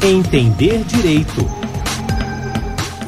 Entender Direito.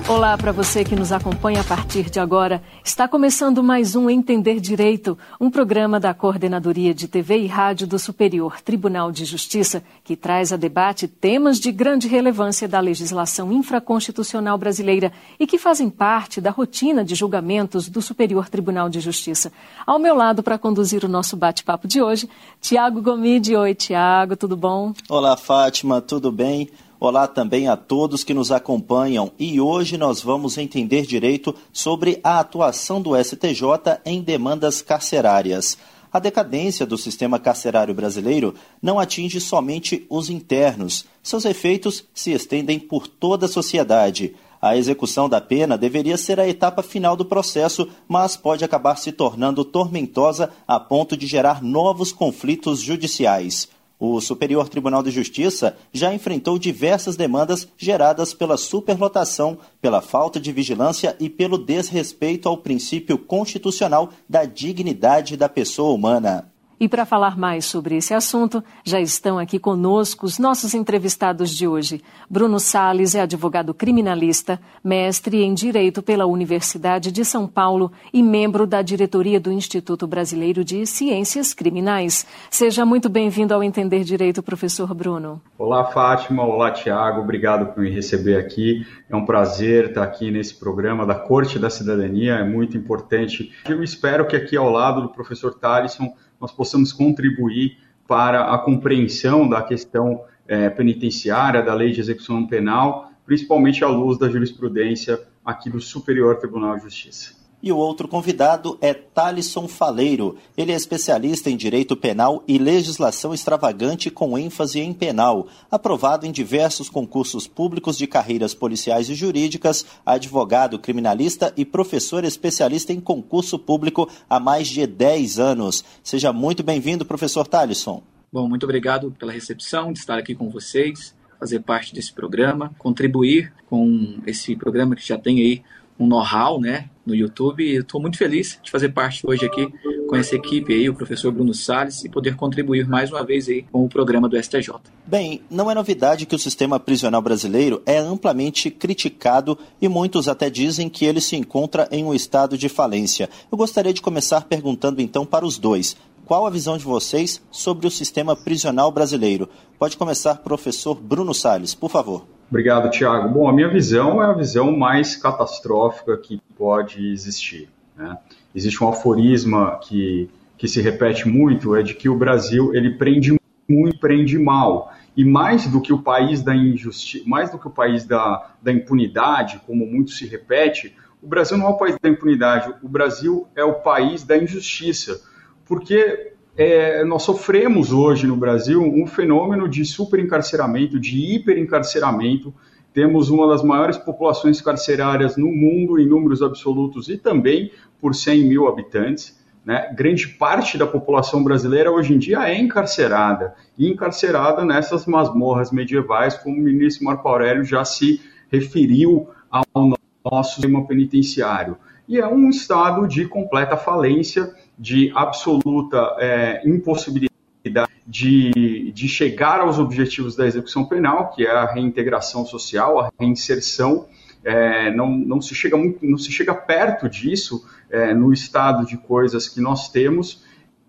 Olá para você que nos acompanha a partir de agora. Está começando mais um Entender Direito, um programa da Coordenadoria de TV e Rádio do Superior Tribunal de Justiça, que traz a debate temas de grande relevância da legislação infraconstitucional brasileira e que fazem parte da rotina de julgamentos do Superior Tribunal de Justiça. Ao meu lado, para conduzir o nosso bate-papo de hoje, Tiago Gomide. Oi, Tiago, tudo bom? Olá, Fátima, tudo bem? Olá também a todos que nos acompanham e hoje nós vamos entender direito sobre a atuação do STJ em demandas carcerárias. A decadência do sistema carcerário brasileiro não atinge somente os internos, seus efeitos se estendem por toda a sociedade. A execução da pena deveria ser a etapa final do processo, mas pode acabar se tornando tormentosa a ponto de gerar novos conflitos judiciais. O Superior Tribunal de Justiça já enfrentou diversas demandas geradas pela superlotação, pela falta de vigilância e pelo desrespeito ao princípio constitucional da dignidade da pessoa humana. E para falar mais sobre esse assunto, já estão aqui conosco os nossos entrevistados de hoje. Bruno Sales é advogado criminalista, mestre em Direito pela Universidade de São Paulo e membro da diretoria do Instituto Brasileiro de Ciências Criminais. Seja muito bem-vindo ao Entender Direito, professor Bruno. Olá, Fátima. Olá, Tiago. Obrigado por me receber aqui. É um prazer estar aqui nesse programa da Corte da Cidadania. É muito importante. Eu espero que aqui ao lado do professor Talisson nós possamos contribuir para a compreensão da questão é, penitenciária, da lei de execução penal, principalmente à luz da jurisprudência aqui do Superior Tribunal de Justiça. E o outro convidado é Talisson Faleiro. Ele é especialista em direito penal e legislação extravagante com ênfase em penal. Aprovado em diversos concursos públicos de carreiras policiais e jurídicas, advogado criminalista e professor especialista em concurso público há mais de 10 anos. Seja muito bem-vindo, professor Talisson. Bom, muito obrigado pela recepção de estar aqui com vocês, fazer parte desse programa, contribuir com esse programa que já tem aí um know-how, né, no YouTube. E estou muito feliz de fazer parte hoje aqui com essa equipe aí, o professor Bruno Salles, e poder contribuir mais uma vez aí com o programa do STJ. Bem, não é novidade que o sistema prisional brasileiro é amplamente criticado e muitos até dizem que ele se encontra em um estado de falência. Eu gostaria de começar perguntando então para os dois. Qual a visão de vocês sobre o sistema prisional brasileiro? Pode começar, professor Bruno Salles, por favor. Obrigado, Tiago. Bom, a minha visão é a visão mais catastrófica que pode existir. Né? Existe um aforisma que, que se repete muito, é de que o Brasil ele prende muito, prende mal. E mais do que o país da injustiça, mais do que o país da, da impunidade, como muito se repete, o Brasil não é o país da impunidade, o Brasil é o país da injustiça. Porque é, nós sofremos hoje no Brasil um fenômeno de superencarceramento, de hiperencarceramento. Temos uma das maiores populações carcerárias no mundo em números absolutos e também por 100 mil habitantes. Né? Grande parte da população brasileira hoje em dia é encarcerada, e encarcerada nessas masmorras medievais, como o ministro Marco Aurélio já se referiu ao nosso sistema penitenciário. E é um estado de completa falência de absoluta é, impossibilidade de, de chegar aos objetivos da execução penal, que é a reintegração social, a reinserção. É, não, não, se chega muito, não se chega perto disso é, no estado de coisas que nós temos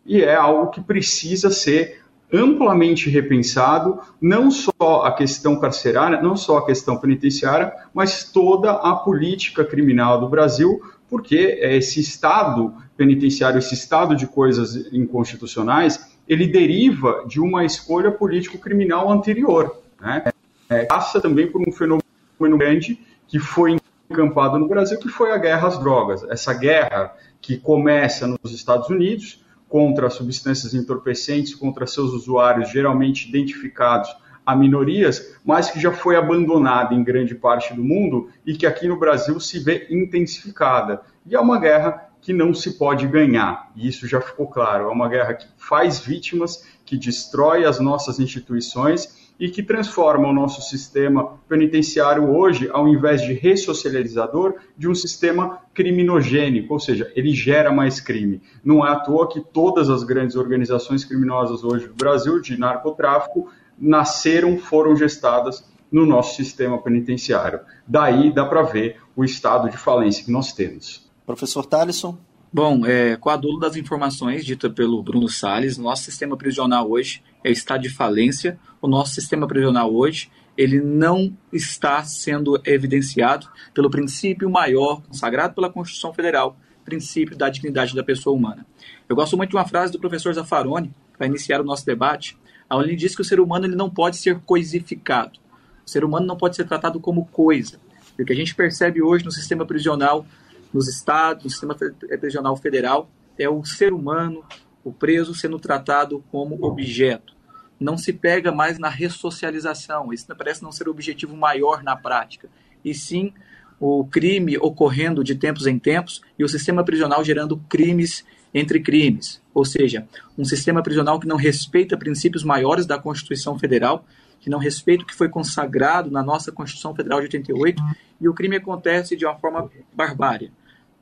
e é algo que precisa ser amplamente repensado, não só a questão carcerária, não só a questão penitenciária, mas toda a política criminal do Brasil, porque esse estado penitenciário, esse estado de coisas inconstitucionais, ele deriva de uma escolha político-criminal anterior. Né? É, passa também por um fenômeno grande que foi encampado no Brasil, que foi a guerra às drogas. Essa guerra que começa nos Estados Unidos contra substâncias entorpecentes, contra seus usuários, geralmente identificados a minorias, mas que já foi abandonada em grande parte do mundo e que aqui no Brasil se vê intensificada. E é uma guerra que não se pode ganhar, e isso já ficou claro. É uma guerra que faz vítimas, que destrói as nossas instituições e que transforma o nosso sistema penitenciário hoje, ao invés de ressocializador, de um sistema criminogênico, ou seja, ele gera mais crime. Não é à toa que todas as grandes organizações criminosas hoje do Brasil, de narcotráfico, nasceram, foram gestadas no nosso sistema penitenciário. Daí dá para ver o estado de falência que nós temos. Professor Talisson? Bom, é, com a dolo das informações dita pelo Bruno Salles, nosso sistema prisional hoje é estado de falência. O nosso sistema prisional hoje ele não está sendo evidenciado pelo princípio maior consagrado pela Constituição Federal, princípio da dignidade da pessoa humana. Eu gosto muito de uma frase do professor Zaffaroni, para iniciar o nosso debate, onde ele diz que o ser humano ele não pode ser coisificado. O ser humano não pode ser tratado como coisa. E o que a gente percebe hoje no sistema prisional, nos estados, no sistema prisional federal, é o ser humano, o preso, sendo tratado como objeto. Não se pega mais na ressocialização. Isso parece não ser o objetivo maior na prática. E sim o crime ocorrendo de tempos em tempos e o sistema prisional gerando crimes entre crimes, ou seja, um sistema prisional que não respeita princípios maiores da Constituição Federal, que não respeita o que foi consagrado na nossa Constituição Federal de 88, e o crime acontece de uma forma barbária,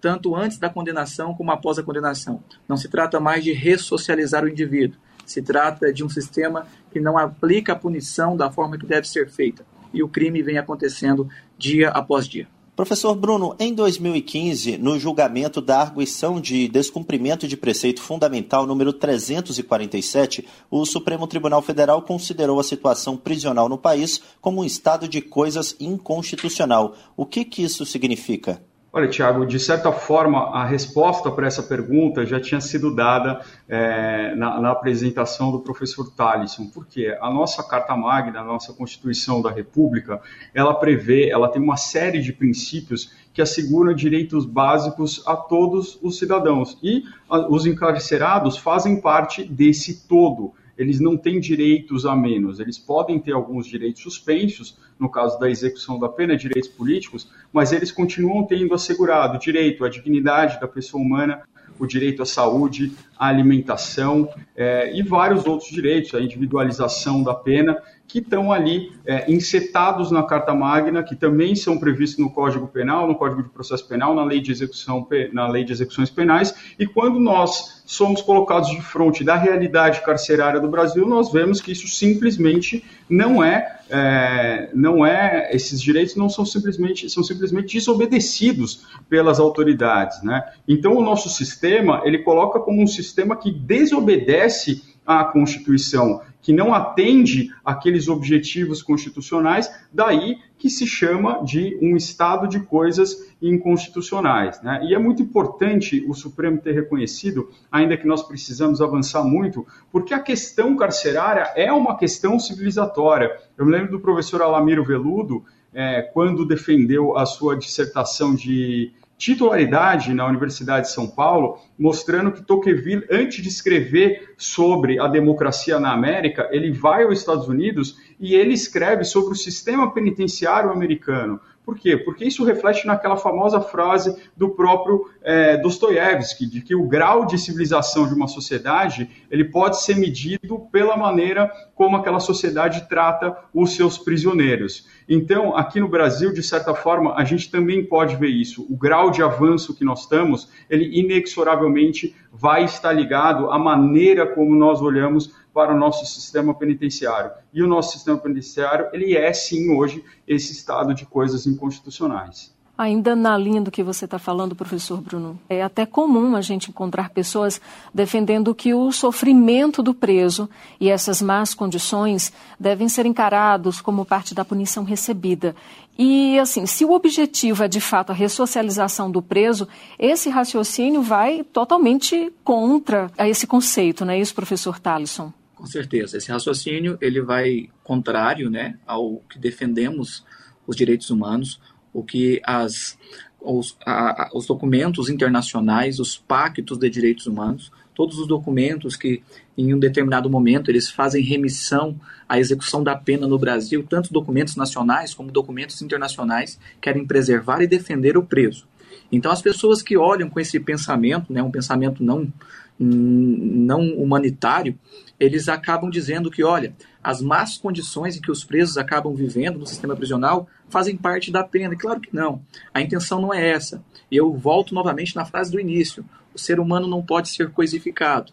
tanto antes da condenação como após a condenação. Não se trata mais de ressocializar o indivíduo, se trata de um sistema que não aplica a punição da forma que deve ser feita, e o crime vem acontecendo dia após dia. Professor Bruno, em 2015, no julgamento da arguição de descumprimento de preceito fundamental número 347, o Supremo Tribunal Federal considerou a situação prisional no país como um estado de coisas inconstitucional. O que, que isso significa? Olha, Tiago, de certa forma, a resposta para essa pergunta já tinha sido dada é, na, na, apresentação do professor Talisson, porque a nossa Carta Magna, a nossa Constituição da República, ela prevê, ela tem uma série de princípios que asseguram direitos básicos a todos os cidadãos. E a, os encarcerados fazem parte desse todo eles não têm direitos a menos. Eles podem ter alguns direitos suspensos, no caso da execução da pena, direitos políticos, mas eles continuam tendo assegurado o direito à dignidade da pessoa humana, o direito à saúde, à alimentação é, e vários outros direitos, a individualização da pena que estão ali é, encetados na Carta Magna, que também são previstos no Código Penal, no Código de Processo Penal, na Lei de Execução, na Lei de Execuções Penais, e quando nós somos colocados de frente da realidade carcerária do Brasil, nós vemos que isso simplesmente não é, é, não é, esses direitos não são simplesmente, são simplesmente desobedecidos pelas autoridades, né? Então o nosso sistema, ele coloca como um sistema que desobedece à Constituição, que não atende aqueles objetivos constitucionais, daí que se chama de um estado de coisas inconstitucionais. Né? E é muito importante o Supremo ter reconhecido, ainda que nós precisamos avançar muito, porque a questão carcerária é uma questão civilizatória. Eu me lembro do professor Alamiro Veludo, é, quando defendeu a sua dissertação de titularidade na Universidade de São Paulo, mostrando que Tocqueville, antes de escrever sobre a democracia na América, ele vai aos Estados Unidos e ele escreve sobre o sistema penitenciário americano. Por quê? Porque isso reflete naquela famosa frase do próprio é, Dostoiévski, de que o grau de civilização de uma sociedade ele pode ser medido pela maneira como aquela sociedade trata os seus prisioneiros. Então, aqui no Brasil, de certa forma, a gente também pode ver isso. O grau de avanço que nós estamos, ele inexoravelmente vai estar ligado à maneira como nós olhamos para o nosso sistema penitenciário. E o nosso sistema penitenciário, ele é sim hoje esse estado de coisas inconstitucionais. Ainda na linha do que você está falando, professor Bruno, é até comum a gente encontrar pessoas defendendo que o sofrimento do preso e essas más condições devem ser encarados como parte da punição recebida. E, assim, se o objetivo é de fato a ressocialização do preso, esse raciocínio vai totalmente contra esse conceito, não é isso, professor Talisson? Com certeza. Esse raciocínio ele vai contrário né, ao que defendemos os direitos humanos, o que as, os, a, os documentos internacionais, os pactos de direitos humanos, todos os documentos que em um determinado momento eles fazem remissão à execução da pena no Brasil, tanto documentos nacionais como documentos internacionais, querem preservar e defender o preso. Então as pessoas que olham com esse pensamento, né, um pensamento não não humanitário, eles acabam dizendo que, olha, as más condições em que os presos acabam vivendo no sistema prisional fazem parte da pena. Claro que não. A intenção não é essa. E eu volto novamente na frase do início: o ser humano não pode ser coisificado.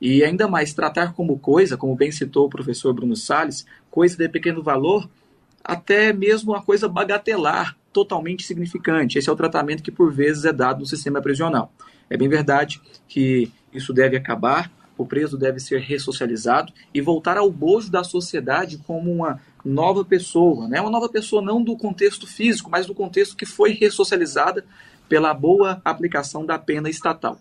E ainda mais, tratar como coisa, como bem citou o professor Bruno Salles, coisa de pequeno valor, até mesmo uma coisa bagatelar, totalmente significante. Esse é o tratamento que por vezes é dado no sistema prisional. É bem verdade que isso deve acabar, o preso deve ser ressocializado e voltar ao bojo da sociedade como uma nova pessoa, né? Uma nova pessoa não do contexto físico, mas do contexto que foi ressocializada pela boa aplicação da pena estatal.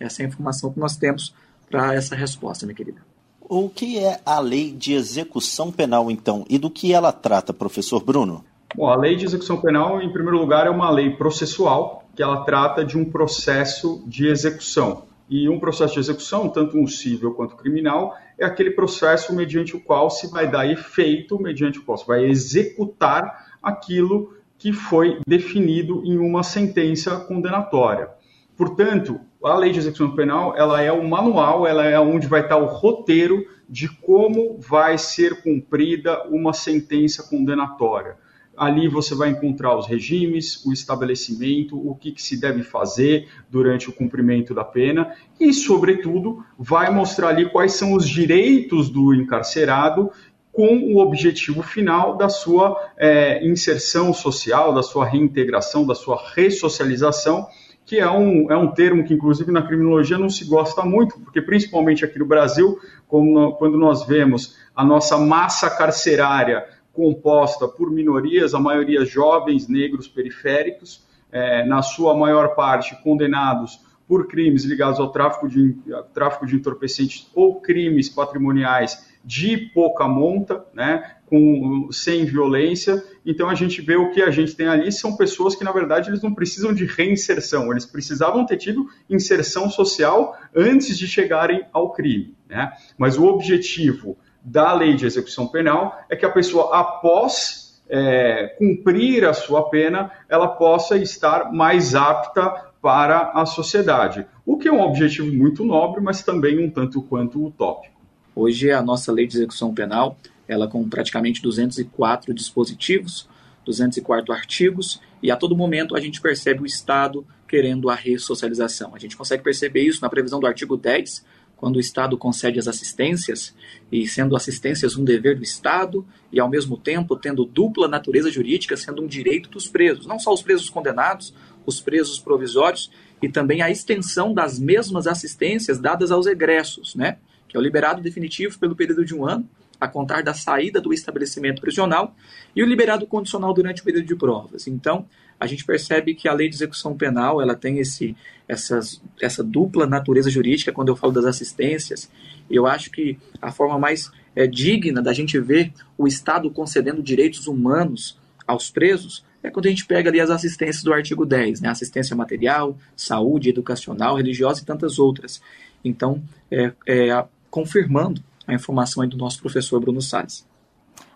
Essa é a informação que nós temos para essa resposta, minha querida. O que é a lei de execução penal, então, e do que ela trata, professor Bruno? Bom, a lei de execução penal, em primeiro lugar, é uma lei processual, que ela trata de um processo de execução. E um processo de execução, tanto um civil quanto criminal, é aquele processo mediante o qual se vai dar efeito, mediante o qual se vai executar aquilo que foi definido em uma sentença condenatória. Portanto, a lei de execução penal ela é o manual, ela é onde vai estar o roteiro de como vai ser cumprida uma sentença condenatória. Ali você vai encontrar os regimes, o estabelecimento, o que, que, se deve fazer durante o cumprimento da pena e, sobretudo, vai mostrar ali quais são os direitos do encarcerado com o objetivo final da sua é, inserção social, da sua reintegração, da sua ressocialização que é um, é um termo que, inclusive, na criminologia não se gosta muito, porque, principalmente aqui no Brasil, quando nós vemos a nossa massa carcerária composta por minorias, a maioria jovens, negros, periféricos, é, na sua maior parte condenados por crimes ligados ao tráfico de, tráfico de entorpecentes ou crimes patrimoniais de pouca monta, né, com, sem violência. Então a gente vê o que a gente tem ali são pessoas que na verdade eles não precisam de reinserção, eles precisavam ter tido inserção social antes de chegarem ao crime. Né? Mas o objetivo da lei de execução penal é que a pessoa após é, cumprir a sua pena, ela possa estar mais apta para a sociedade. O que é um objetivo muito nobre, mas também um tanto quanto utópico. Hoje a nossa lei de execução penal, ela com praticamente 204 dispositivos, 204 artigos, e a todo momento a gente percebe o Estado querendo a ressocialização. A gente consegue perceber isso na previsão do artigo 10, quando o Estado concede as assistências, e sendo assistências um dever do Estado, e ao mesmo tempo tendo dupla natureza jurídica, sendo um direito dos presos, não só os presos condenados, os presos provisórios, e também a extensão das mesmas assistências dadas aos egressos, né? que é o liberado definitivo pelo período de um ano, a contar da saída do estabelecimento prisional, e o liberado condicional durante o período de provas. Então, a gente percebe que a lei de execução penal ela tem esse, essas, essa dupla natureza jurídica quando eu falo das assistências. Eu acho que a forma mais é, digna da gente ver o Estado concedendo direitos humanos aos presos é quando a gente pega ali as assistências do artigo 10, né? assistência material, saúde, educacional, religiosa e tantas outras. Então, é, é, confirmando a informação aí do nosso professor Bruno Salles.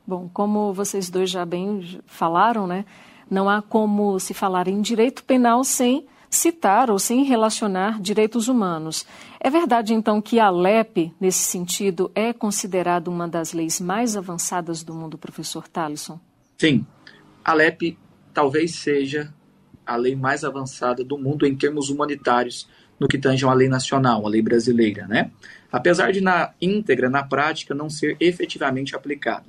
Bom, como vocês dois já bem falaram, né, não há como se falar em direito penal sem citar ou sem relacionar direitos humanos. É verdade, então, que a LEP, nesse sentido, é considerada uma das leis mais avançadas do mundo, professor Talisson? Sim. A LEP talvez seja a lei mais avançada do mundo em termos humanitários no que tange a lei nacional, a lei brasileira, né? apesar de na íntegra, na prática, não ser efetivamente aplicado.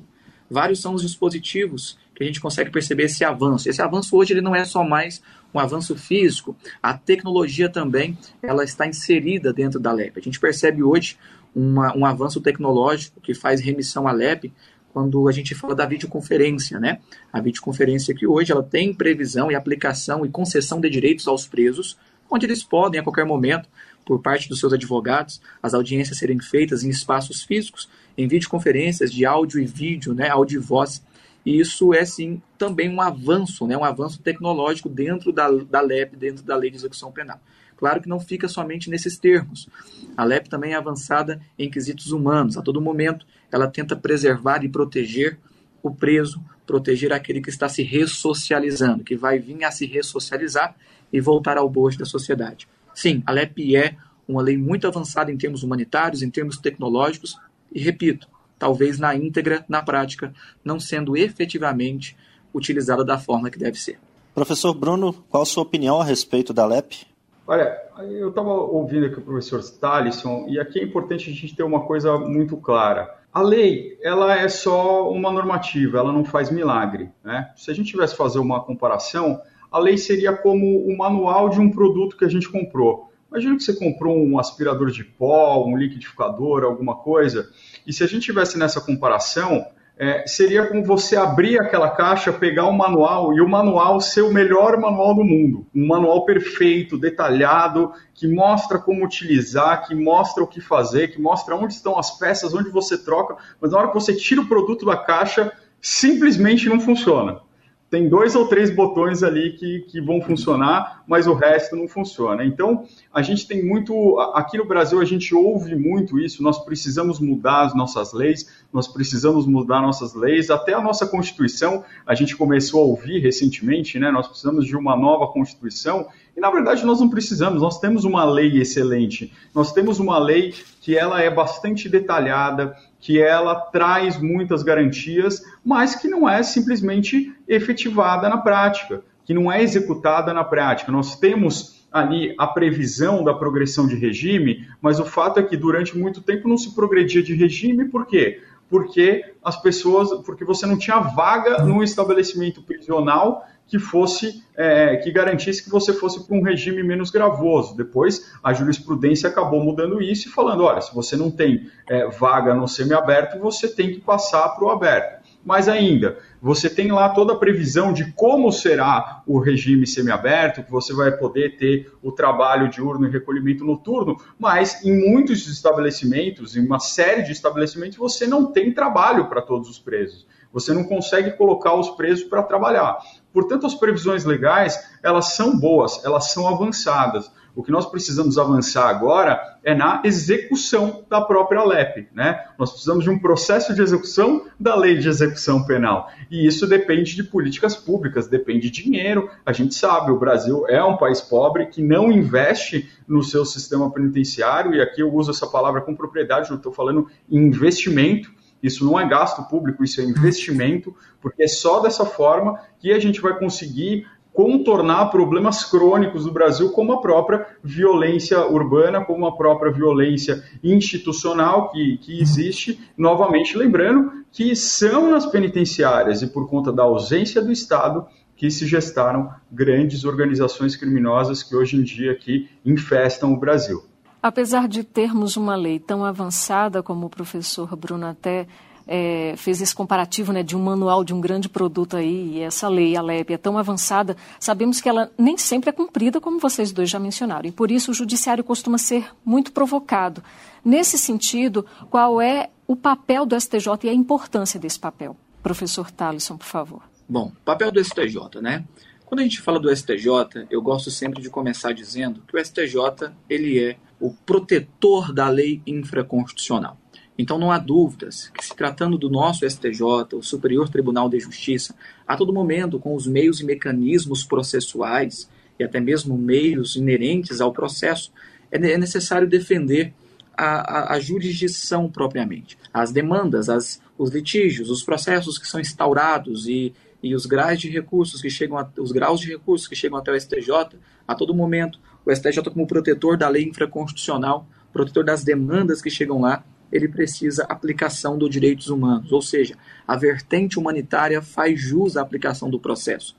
Vários são os dispositivos que a gente consegue perceber esse avanço. Esse avanço hoje ele não é só mais um avanço físico, a tecnologia também ela está inserida dentro da LEP. A gente percebe hoje uma, um avanço tecnológico que faz remissão à LEP quando a gente fala da videoconferência, né? A videoconferência que hoje ela tem previsão e aplicação e concessão de direitos aos presos, onde eles podem a qualquer momento por parte dos seus advogados, as audiências serem feitas em espaços físicos, em videoconferências de áudio e vídeo, né, áudio e voz. E isso é, sim, também um avanço, né, um avanço tecnológico dentro da, da LEP, dentro da Lei de Execução Penal. Claro que não fica somente nesses termos. A LEP também é avançada em quesitos humanos. A todo momento, ela tenta preservar e proteger o preso, proteger aquele que está se ressocializando, que vai vir a se ressocializar e voltar ao bojo da sociedade. Sim, a LEP é uma lei muito avançada em termos humanitários, em termos tecnológicos, e repito, talvez na íntegra, na prática, não sendo efetivamente utilizada da forma que deve ser. Professor Bruno, qual a sua opinião a respeito da LEP? Olha, eu estava ouvindo aqui o professor Stalisson, e aqui é importante a gente ter uma coisa muito clara. A lei, ela é só uma normativa, ela não faz milagre. Né? Se a gente tivesse fazer uma comparação, a lei seria como o manual de um produto que a gente comprou. Imagina que você comprou um aspirador de pó, um liquidificador, alguma coisa, e se a gente tivesse nessa comparação, é, seria como você abrir aquela caixa, pegar o um manual e o manual ser o melhor manual do mundo. Um manual perfeito, detalhado, que mostra como utilizar, que mostra o que fazer, que mostra onde estão as peças, onde você troca, mas na hora que você tira o produto da caixa, simplesmente não funciona tem dois ou três botões ali que, que vão funcionar, mas o resto não funciona. Então, a gente tem muito. Aqui no Brasil, a gente ouve muito isso. Nós precisamos mudar as nossas leis, nós precisamos mudar nossas leis. Até a nossa Constituição, a gente começou a ouvir recentemente, né? Nós precisamos de uma nova Constituição. E, na verdade, nós não precisamos. Nós temos uma lei excelente. Nós temos uma lei que ela é bastante detalhada, que ela traz muitas garantias, mas que não é simplesmente efetivada na prática, que não é executada na prática. Nós temos ali a previsão da progressão de regime, mas o fato é que durante muito tempo não se progredia de regime, por quê? Porque as pessoas, porque você não tinha vaga no estabelecimento prisional que fosse é, que garantisse que você fosse para um regime menos gravoso. Depois a jurisprudência acabou mudando isso e falando, olha, se você não tem é, vaga no semiaberto, você tem que passar para o aberto. Mas ainda, você tem lá toda a previsão de como será o regime semiaberto, que você vai poder ter o trabalho diurno e recolhimento noturno, mas em muitos estabelecimentos, em uma série de estabelecimentos, você não tem trabalho para todos os presos. Você não consegue colocar os presos para trabalhar. Portanto, as previsões legais, elas são boas, elas são avançadas. O que nós precisamos avançar agora é na execução da própria LEP. Né? Nós precisamos de um processo de execução da lei de execução penal. E isso depende de políticas públicas, depende de dinheiro. A gente sabe, o Brasil é um país pobre que não investe no seu sistema penitenciário, e aqui eu uso essa palavra com propriedade, eu estou falando em investimento. Isso não é gasto público, isso é investimento, porque é só dessa forma que a gente vai conseguir contornar problemas crônicos do Brasil, como a própria violência urbana, como a própria violência institucional que, que existe. Novamente, lembrando que são nas penitenciárias e por conta da ausência do Estado que se gestaram grandes organizações criminosas que hoje em dia aqui infestam o Brasil. Apesar de termos uma lei tão avançada como o professor Bruno até é, fez esse comparativo né, de um manual de um grande produto aí, e essa lei, a LEP, é tão avançada, sabemos que ela nem sempre é cumprida, como vocês dois já mencionaram, e por isso o judiciário costuma ser muito provocado. Nesse sentido, qual é o papel do STJ e a importância desse papel? Professor Talisson, por favor. Bom, papel do STJ, né? Quando a gente fala do STJ, eu gosto sempre de começar dizendo que o STJ ele é o protetor da lei infraconstitucional. Então não há dúvidas que, se tratando do nosso STJ, o Superior Tribunal de Justiça, a todo momento, com os meios e mecanismos processuais e até mesmo meios inerentes ao processo, é, é necessário defender a, a, a jurisdição propriamente. As demandas, as, os litígios, os processos que são instaurados e, e os graus de recursos que chegam a, os graus de recursos que chegam até o STJ, a todo momento, o STJ como protetor da lei infraconstitucional, protetor das demandas que chegam lá, ele precisa aplicação dos direitos humanos, ou seja, a vertente humanitária faz jus à aplicação do processo.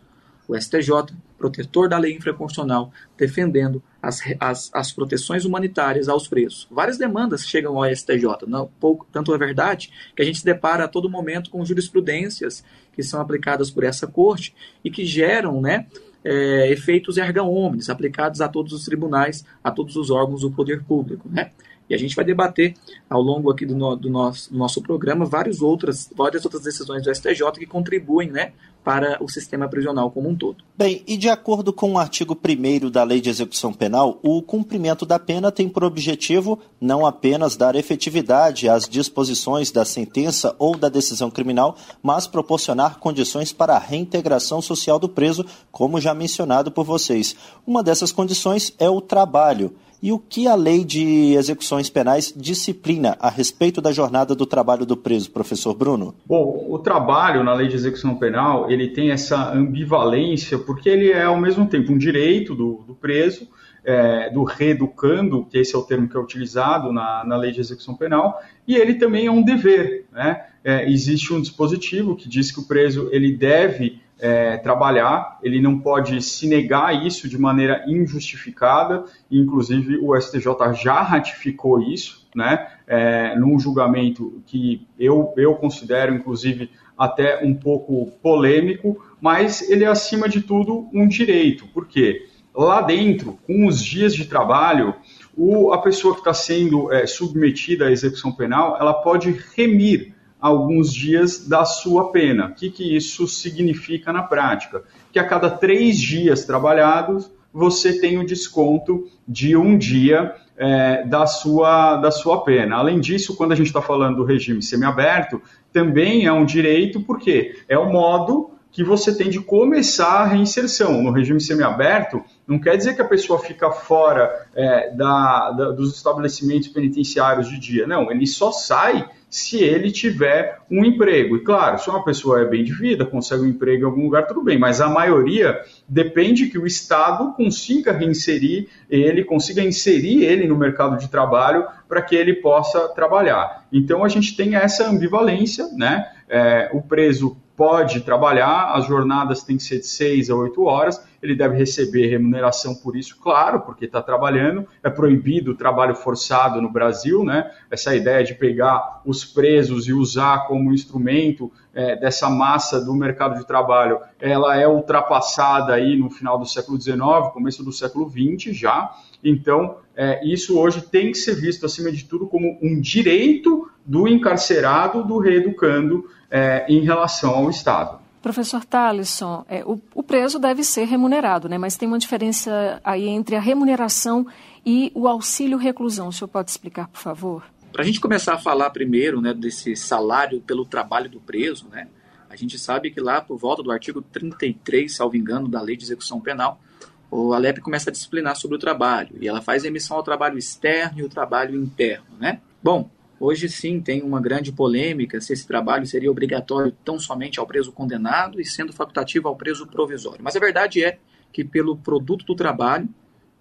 O STJ, protetor da lei infraconstitucional, defendendo as, as, as proteções humanitárias aos presos. Várias demandas chegam ao STJ, não, pouco, tanto é verdade que a gente se depara a todo momento com jurisprudências que são aplicadas por essa corte e que geram né, é, efeitos erga omnes aplicados a todos os tribunais, a todos os órgãos do poder público. Né? E a gente vai debater ao longo aqui do, no, do, nosso, do nosso programa várias outras, várias outras decisões do STJ que contribuem né, para o sistema prisional como um todo. Bem, e de acordo com o artigo 1 da Lei de Execução Penal, o cumprimento da pena tem por objetivo não apenas dar efetividade às disposições da sentença ou da decisão criminal, mas proporcionar condições para a reintegração social do preso, como já mencionado por vocês. Uma dessas condições é o trabalho. E o que a lei de execuções penais disciplina a respeito da jornada do trabalho do preso, professor Bruno? Bom, o trabalho na lei de execução penal ele tem essa ambivalência porque ele é ao mesmo tempo um direito do, do preso é, do reeducando, que esse é o termo que é utilizado na, na lei de execução penal, e ele também é um dever. Né? É, existe um dispositivo que diz que o preso ele deve é, trabalhar, ele não pode se negar isso de maneira injustificada, inclusive o STJ já ratificou isso, né, é, num julgamento que eu, eu considero, inclusive, até um pouco polêmico, mas ele é, acima de tudo, um direito. Por quê? Lá dentro, com os dias de trabalho, o, a pessoa que está sendo é, submetida à execução penal, ela pode remir alguns dias da sua pena. O que, que isso significa na prática? Que a cada três dias trabalhados, você tem o desconto de um dia é, da, sua, da sua pena. Além disso, quando a gente está falando do regime semiaberto, também é um direito, porque é o modo que você tem de começar a reinserção. No regime semiaberto, não quer dizer que a pessoa fica fora é, da, da, dos estabelecimentos penitenciários de dia. Não, ele só sai se ele tiver um emprego. E claro, se uma pessoa é bem de vida, consegue um emprego em algum lugar, tudo bem, mas a maioria depende que o Estado consiga reinserir ele, consiga inserir ele no mercado de trabalho para que ele possa trabalhar. Então a gente tem essa ambivalência, né? É, o preso pode trabalhar, as jornadas têm que ser de 6 a 8 horas, ele deve receber remuneração por isso, claro, porque está trabalhando. É proibido o trabalho forçado no Brasil, né? Essa ideia de pegar os presos e usar como instrumento é, dessa massa do mercado de trabalho, ela é ultrapassada aí no final do século XIX, começo do século XX já. Então, é, isso hoje tem que ser visto, acima de tudo, como um direito do encarcerado, do reeducando, é, em relação ao Estado. Professor Talisson, é, o, o, preso deve ser remunerado, né? mas tem uma diferença aí entre a remuneração e o auxílio reclusão. O senhor pode explicar, por favor? Para a gente começar a falar primeiro né, desse salário pelo trabalho do preso, né, a gente sabe que lá por volta do artigo 33, salvo engano, da Lei de Execução Penal, o Alep começa a disciplinar sobre o trabalho e ela faz emissão ao trabalho externo e o trabalho interno. Né? Bom, Hoje sim tem uma grande polêmica se esse trabalho seria obrigatório tão somente ao preso condenado e sendo facultativo ao preso provisório. Mas a verdade é que, pelo produto do trabalho,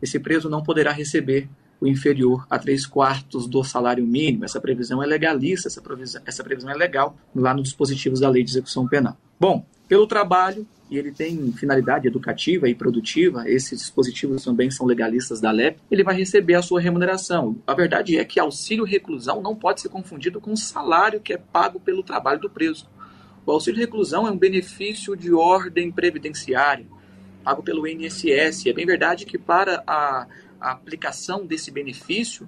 esse preso não poderá receber o inferior a três quartos do salário mínimo. Essa previsão é legalista, essa previsão, essa previsão é legal lá nos dispositivos da Lei de Execução Penal. Bom, pelo trabalho, e ele tem finalidade educativa e produtiva, esses dispositivos também são legalistas da LEP, ele vai receber a sua remuneração. A verdade é que auxílio reclusão não pode ser confundido com o salário que é pago pelo trabalho do preso. O auxílio reclusão é um benefício de ordem previdenciária, pago pelo INSS. É bem verdade que para a, a aplicação desse benefício,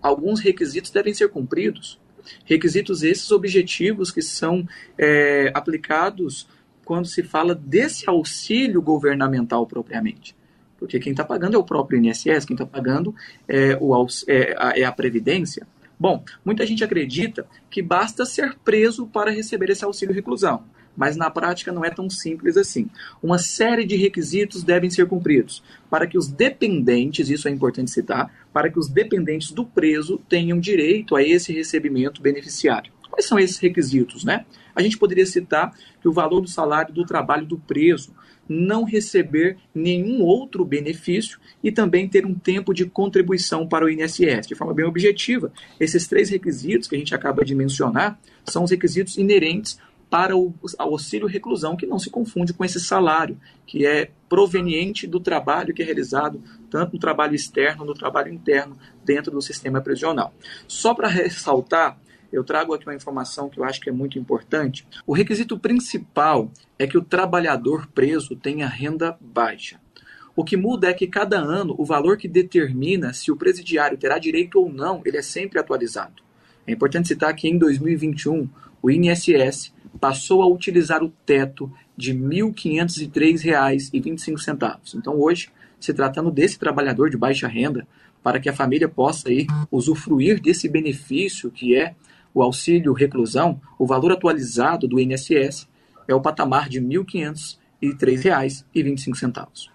alguns requisitos devem ser cumpridos. Requisitos esses objetivos que são é, aplicados quando se fala desse auxílio governamental propriamente. Porque quem está pagando é o próprio INSS, quem está pagando é, o, é, a, é a Previdência. Bom, muita gente acredita que basta ser preso para receber esse auxílio reclusão, mas na prática não é tão simples assim. Uma série de requisitos devem ser cumpridos para que os dependentes, isso é importante citar, para que os dependentes do preso tenham direito a esse recebimento beneficiário. Quais são esses requisitos, né? A gente poderia citar que o valor do salário do trabalho do preso, não receber nenhum outro benefício e também ter um tempo de contribuição para o INSS. De forma bem objetiva, esses três requisitos que a gente acaba de mencionar são os requisitos inerentes para o auxílio reclusão, que não se confunde com esse salário, que é proveniente do trabalho que é realizado tanto no trabalho externo, no trabalho interno, dentro do sistema prisional. Só para ressaltar eu trago aqui uma informação que eu acho que é muito importante. O requisito principal é que o trabalhador preso tenha renda baixa. O que muda é que cada ano o valor que determina se o presidiário terá direito ou não, ele é sempre atualizado. É importante citar que em 2021 o INSS passou a utilizar o teto de R$ 1.503,25. Então hoje, se tratando desse trabalhador de baixa renda, para que a família possa ir usufruir desse benefício que é o auxílio reclusão, o valor atualizado do INSS é o patamar de R$ 1.503,25.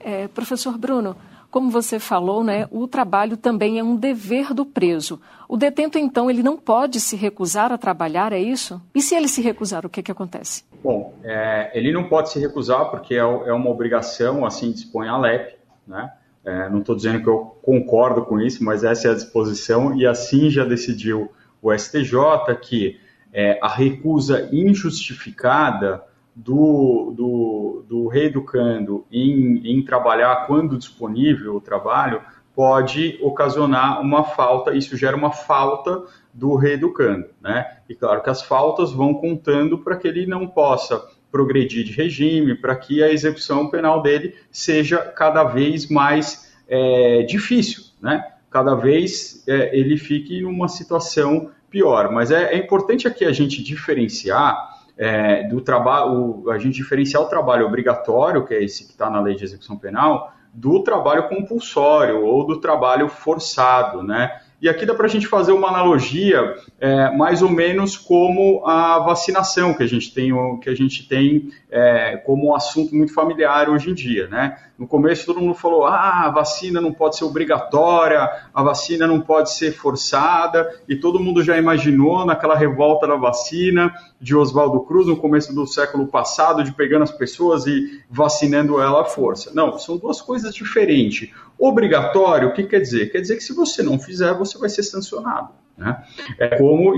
É, professor Bruno, como você falou, né, o trabalho também é um dever do preso. O detento, então, ele não pode se recusar a trabalhar, é isso? E se ele se recusar, o que, que acontece? Bom, é, ele não pode se recusar porque é, é uma obrigação, assim dispõe a LEP, né? É, não estou dizendo que eu concordo com isso, mas essa é a disposição, e assim já decidiu o STJ que é, a recusa injustificada do, do, do reeducando em, em trabalhar quando disponível o trabalho pode ocasionar uma falta, isso gera uma falta do reeducando, né? E claro que as faltas vão contando para que ele não possa progredir de regime, para que a execução penal dele seja cada vez mais é, difícil, né? Cada vez é, ele fique numa situação pior. Mas é, é importante aqui a gente diferenciar é, do trabalho, a gente diferenciar o trabalho obrigatório, que é esse que está na lei de execução penal, do trabalho compulsório ou do trabalho forçado, né? E aqui dá para a gente fazer uma analogia é, mais ou menos como a vacinação que a gente tem, que a gente tem é, como um assunto muito familiar hoje em dia. Né? No começo todo mundo falou, ah, a vacina não pode ser obrigatória, a vacina não pode ser forçada, e todo mundo já imaginou naquela revolta da vacina de Oswaldo Cruz no começo do século passado, de pegando as pessoas e vacinando ela à força. Não, são duas coisas diferentes. Obrigatório, o que quer dizer? Quer dizer que se você não fizer, você vai ser sancionado. Né? É como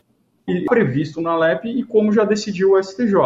previsto na LEP e como já decidiu o STJ.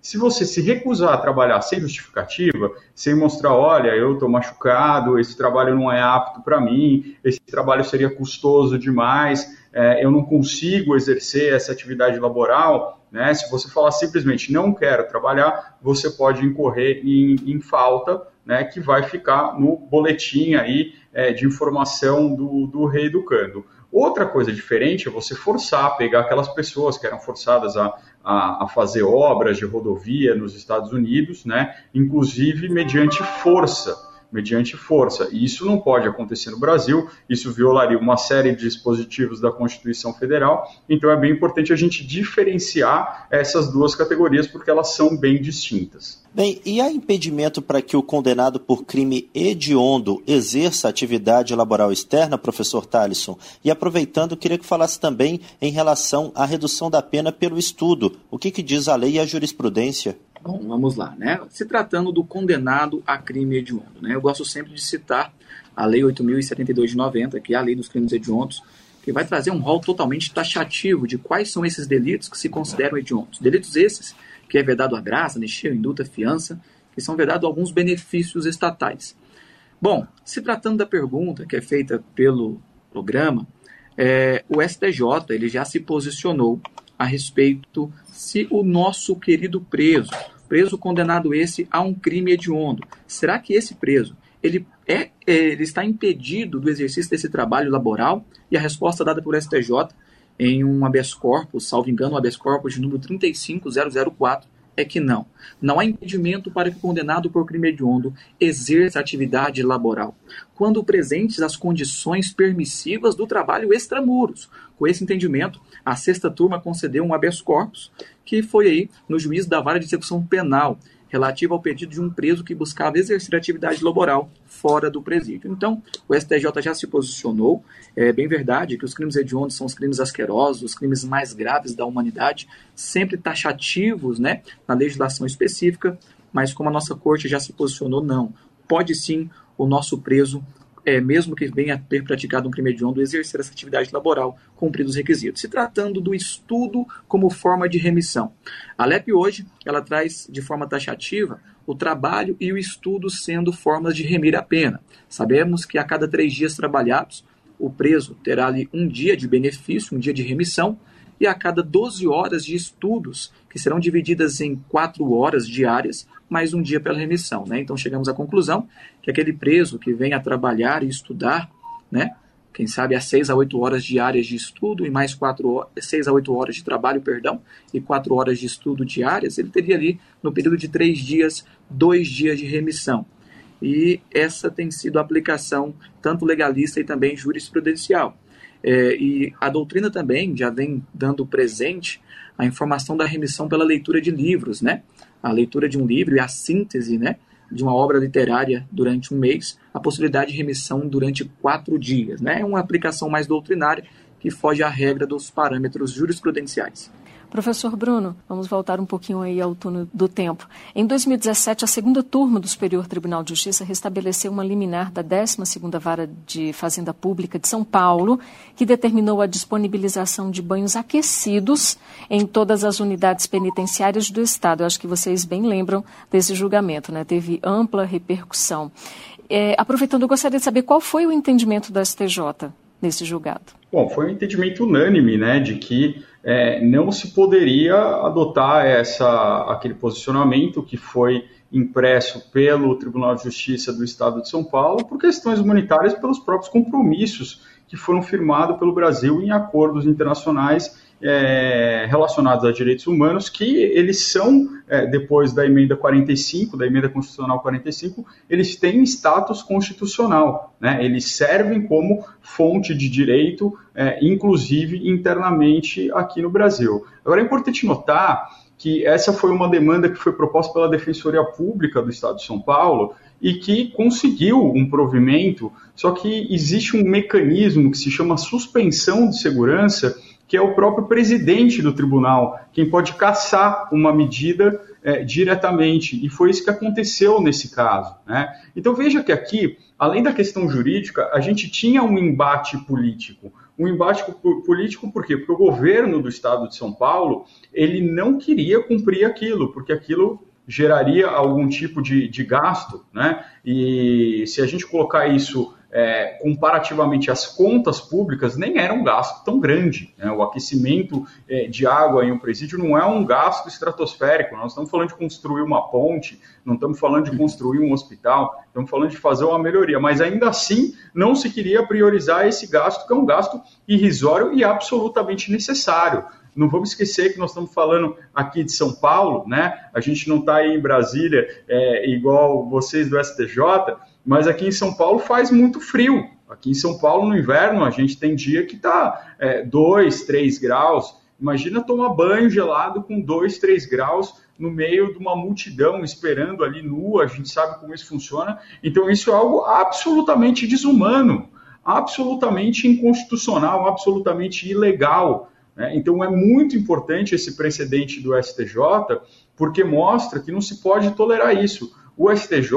Se você se recusar a trabalhar sem justificativa, sem mostrar, olha, eu estou machucado, esse trabalho não é apto para mim, esse trabalho seria custoso demais, é, eu não consigo exercer essa atividade laboral, né? Se você falar simplesmente não quero trabalhar, você pode incorrer em, em falta né, que vai ficar no boletim aí é, de informação do, do reeducando. Outra coisa diferente é você forçar, pegar aquelas pessoas que eram forçadas a, a, a, fazer obras de rodovia nos Estados Unidos, né, inclusive mediante força mediante força. E isso não pode acontecer no Brasil, isso violaria uma série de dispositivos da Constituição Federal, então é bem importante a gente diferenciar essas duas categorias, porque elas são bem distintas. Bem, e há impedimento para que o condenado por crime hediondo exerça atividade laboral externa, professor Talisson? E aproveitando, queria que falasse também em relação à redução da pena pelo estudo. O que, que diz a lei e a jurisprudência? Bom, vamos lá, né? Se tratando do condenado a crime hediondo, né? Eu gosto sempre de citar a Lei 8.072 de 90, que é a Lei dos Crimes Hediondos, que vai trazer um rol totalmente taxativo de quais são esses delitos que se consideram hediondos. Delitos esses que é vedado a graça, anistia, indulta, fiança, que são vedados alguns benefícios estatais. Bom, se tratando da pergunta que é feita pelo programa, é, o STJ ele já se posicionou a respeito se o nosso querido preso, preso condenado esse a um crime hediondo. Será que esse preso ele, é, é, ele está impedido do exercício desse trabalho laboral? E a resposta dada por STJ em um habeas corpus, salvo engano, o habeas corpus de número 35004, é que não. Não há impedimento para que o condenado por crime hediondo exerça atividade laboral, quando presentes as condições permissivas do trabalho extramuros. Com esse entendimento, a sexta turma concedeu um habeas corpus, que foi aí no juízo da vara de execução penal, relativa ao pedido de um preso que buscava exercer atividade laboral fora do presídio. Então, o STJ já se posicionou. É bem verdade que os crimes hediondos são os crimes asquerosos, os crimes mais graves da humanidade, sempre taxativos né, na legislação específica, mas como a nossa corte já se posicionou, não. Pode sim o nosso preso é, mesmo que venha a ter praticado um crime hediondo, exercer essa atividade laboral, cumpridos os requisitos. Se tratando do estudo como forma de remissão. A LEP hoje, ela traz de forma taxativa o trabalho e o estudo sendo formas de remir a pena. Sabemos que a cada três dias trabalhados, o preso terá ali um dia de benefício, um dia de remissão, e a cada 12 horas de estudos, que serão divididas em quatro horas diárias, mais um dia pela remissão. Né? Então chegamos à conclusão que aquele preso que vem a trabalhar e estudar, né, quem sabe às 6 a 8 horas diárias de estudo e mais 4 6 a 8 horas de trabalho, perdão, e 4 horas de estudo diárias, ele teria ali, no período de 3 dias, 2 dias de remissão. E essa tem sido a aplicação tanto legalista e também jurisprudencial. É, e a doutrina também já vem dando presente a informação da remissão pela leitura de livros, né? A leitura de um livro e a síntese, né? De uma obra literária durante um mês, a possibilidade de remissão durante quatro dias, né? É uma aplicação mais doutrinária que foge à regra dos parâmetros jurisprudenciais. Professor Bruno, vamos voltar um pouquinho aí ao túnel do tempo. Em 2017, a segunda turma do Superior Tribunal de Justiça restabeleceu uma liminar da 12ª Vara de Fazenda Pública de São Paulo, que determinou a disponibilização de banhos aquecidos em todas as unidades penitenciárias do Estado. Eu acho que vocês bem lembram desse julgamento, né? Teve ampla repercussão. É, aproveitando, eu gostaria de saber qual foi o entendimento do STJ nesse julgado. Bom, foi um entendimento unânime, né, de que é, não se poderia adotar essa, aquele posicionamento que foi impresso pelo Tribunal de Justiça do Estado de São Paulo por questões humanitárias, pelos próprios compromissos que foram firmados pelo Brasil em acordos internacionais é, relacionados a direitos humanos, que eles são, é, depois da emenda 45, da emenda constitucional 45, eles têm status constitucional, né? eles servem como fonte de direito, é, inclusive internamente aqui no Brasil. Agora é importante notar que essa foi uma demanda que foi proposta pela Defensoria Pública do Estado de São Paulo e que conseguiu um provimento, só que existe um mecanismo que se chama suspensão de segurança que é o próprio presidente do tribunal, quem pode caçar uma medida é, diretamente. E foi isso que aconteceu nesse caso. Né? Então veja que aqui, além da questão jurídica, a gente tinha um embate político. Um embate político por quê? Porque o governo do estado de São Paulo ele não queria cumprir aquilo, porque aquilo geraria algum tipo de, de gasto, né? E se a gente colocar isso é, comparativamente às contas públicas, nem era um gasto tão grande. Né? O aquecimento é, de água em um presídio não é um gasto estratosférico. Nós estamos falando de construir uma ponte, não estamos falando de construir um hospital, estamos falando de fazer uma melhoria. Mas ainda assim, não se queria priorizar esse gasto, que é um gasto irrisório e absolutamente necessário. Não vamos esquecer que nós estamos falando aqui de São Paulo, né? A gente não está aí em Brasília é, igual vocês do STJ, mas aqui em São Paulo faz muito frio. Aqui em São Paulo, no inverno, a gente tem dia que está 2, é, 3 graus. Imagina tomar banho gelado com 2, 3 graus no meio de uma multidão esperando ali nua, a gente sabe como isso funciona. Então, isso é algo absolutamente desumano, absolutamente inconstitucional, absolutamente ilegal. Né? Então, é muito importante esse precedente do STJ, porque mostra que não se pode tolerar isso. O STJ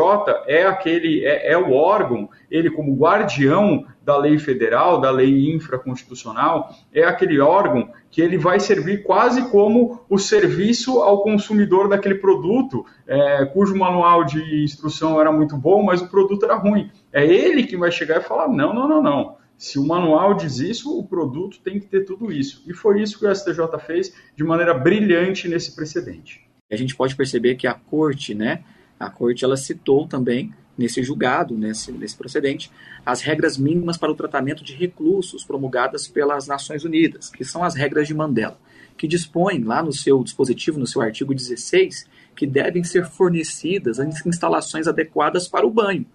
é aquele, é, é, o órgão, ele como guardião da lei federal, da lei infraconstitucional, é aquele órgão que ele vai servir quase como o serviço ao consumidor daquele produto, é, cujo manual de instrução era muito bom, mas o produto era ruim. É ele que vai chegar e falar: não, não, não, não. Se o manual diz isso, o produto tem que ter tudo isso. E foi isso que o STJ fez de maneira brilhante nesse precedente. A gente pode perceber que a corte, né, a corte ela citou também nesse julgado, nesse, nesse procedente, as regras mínimas para o tratamento de reclusos promulgadas pelas Nações Unidas, que são as regras de Mandela, que dispõem lá no seu dispositivo, no seu artigo 16, que devem ser fornecidas as instalações adequadas para o banho,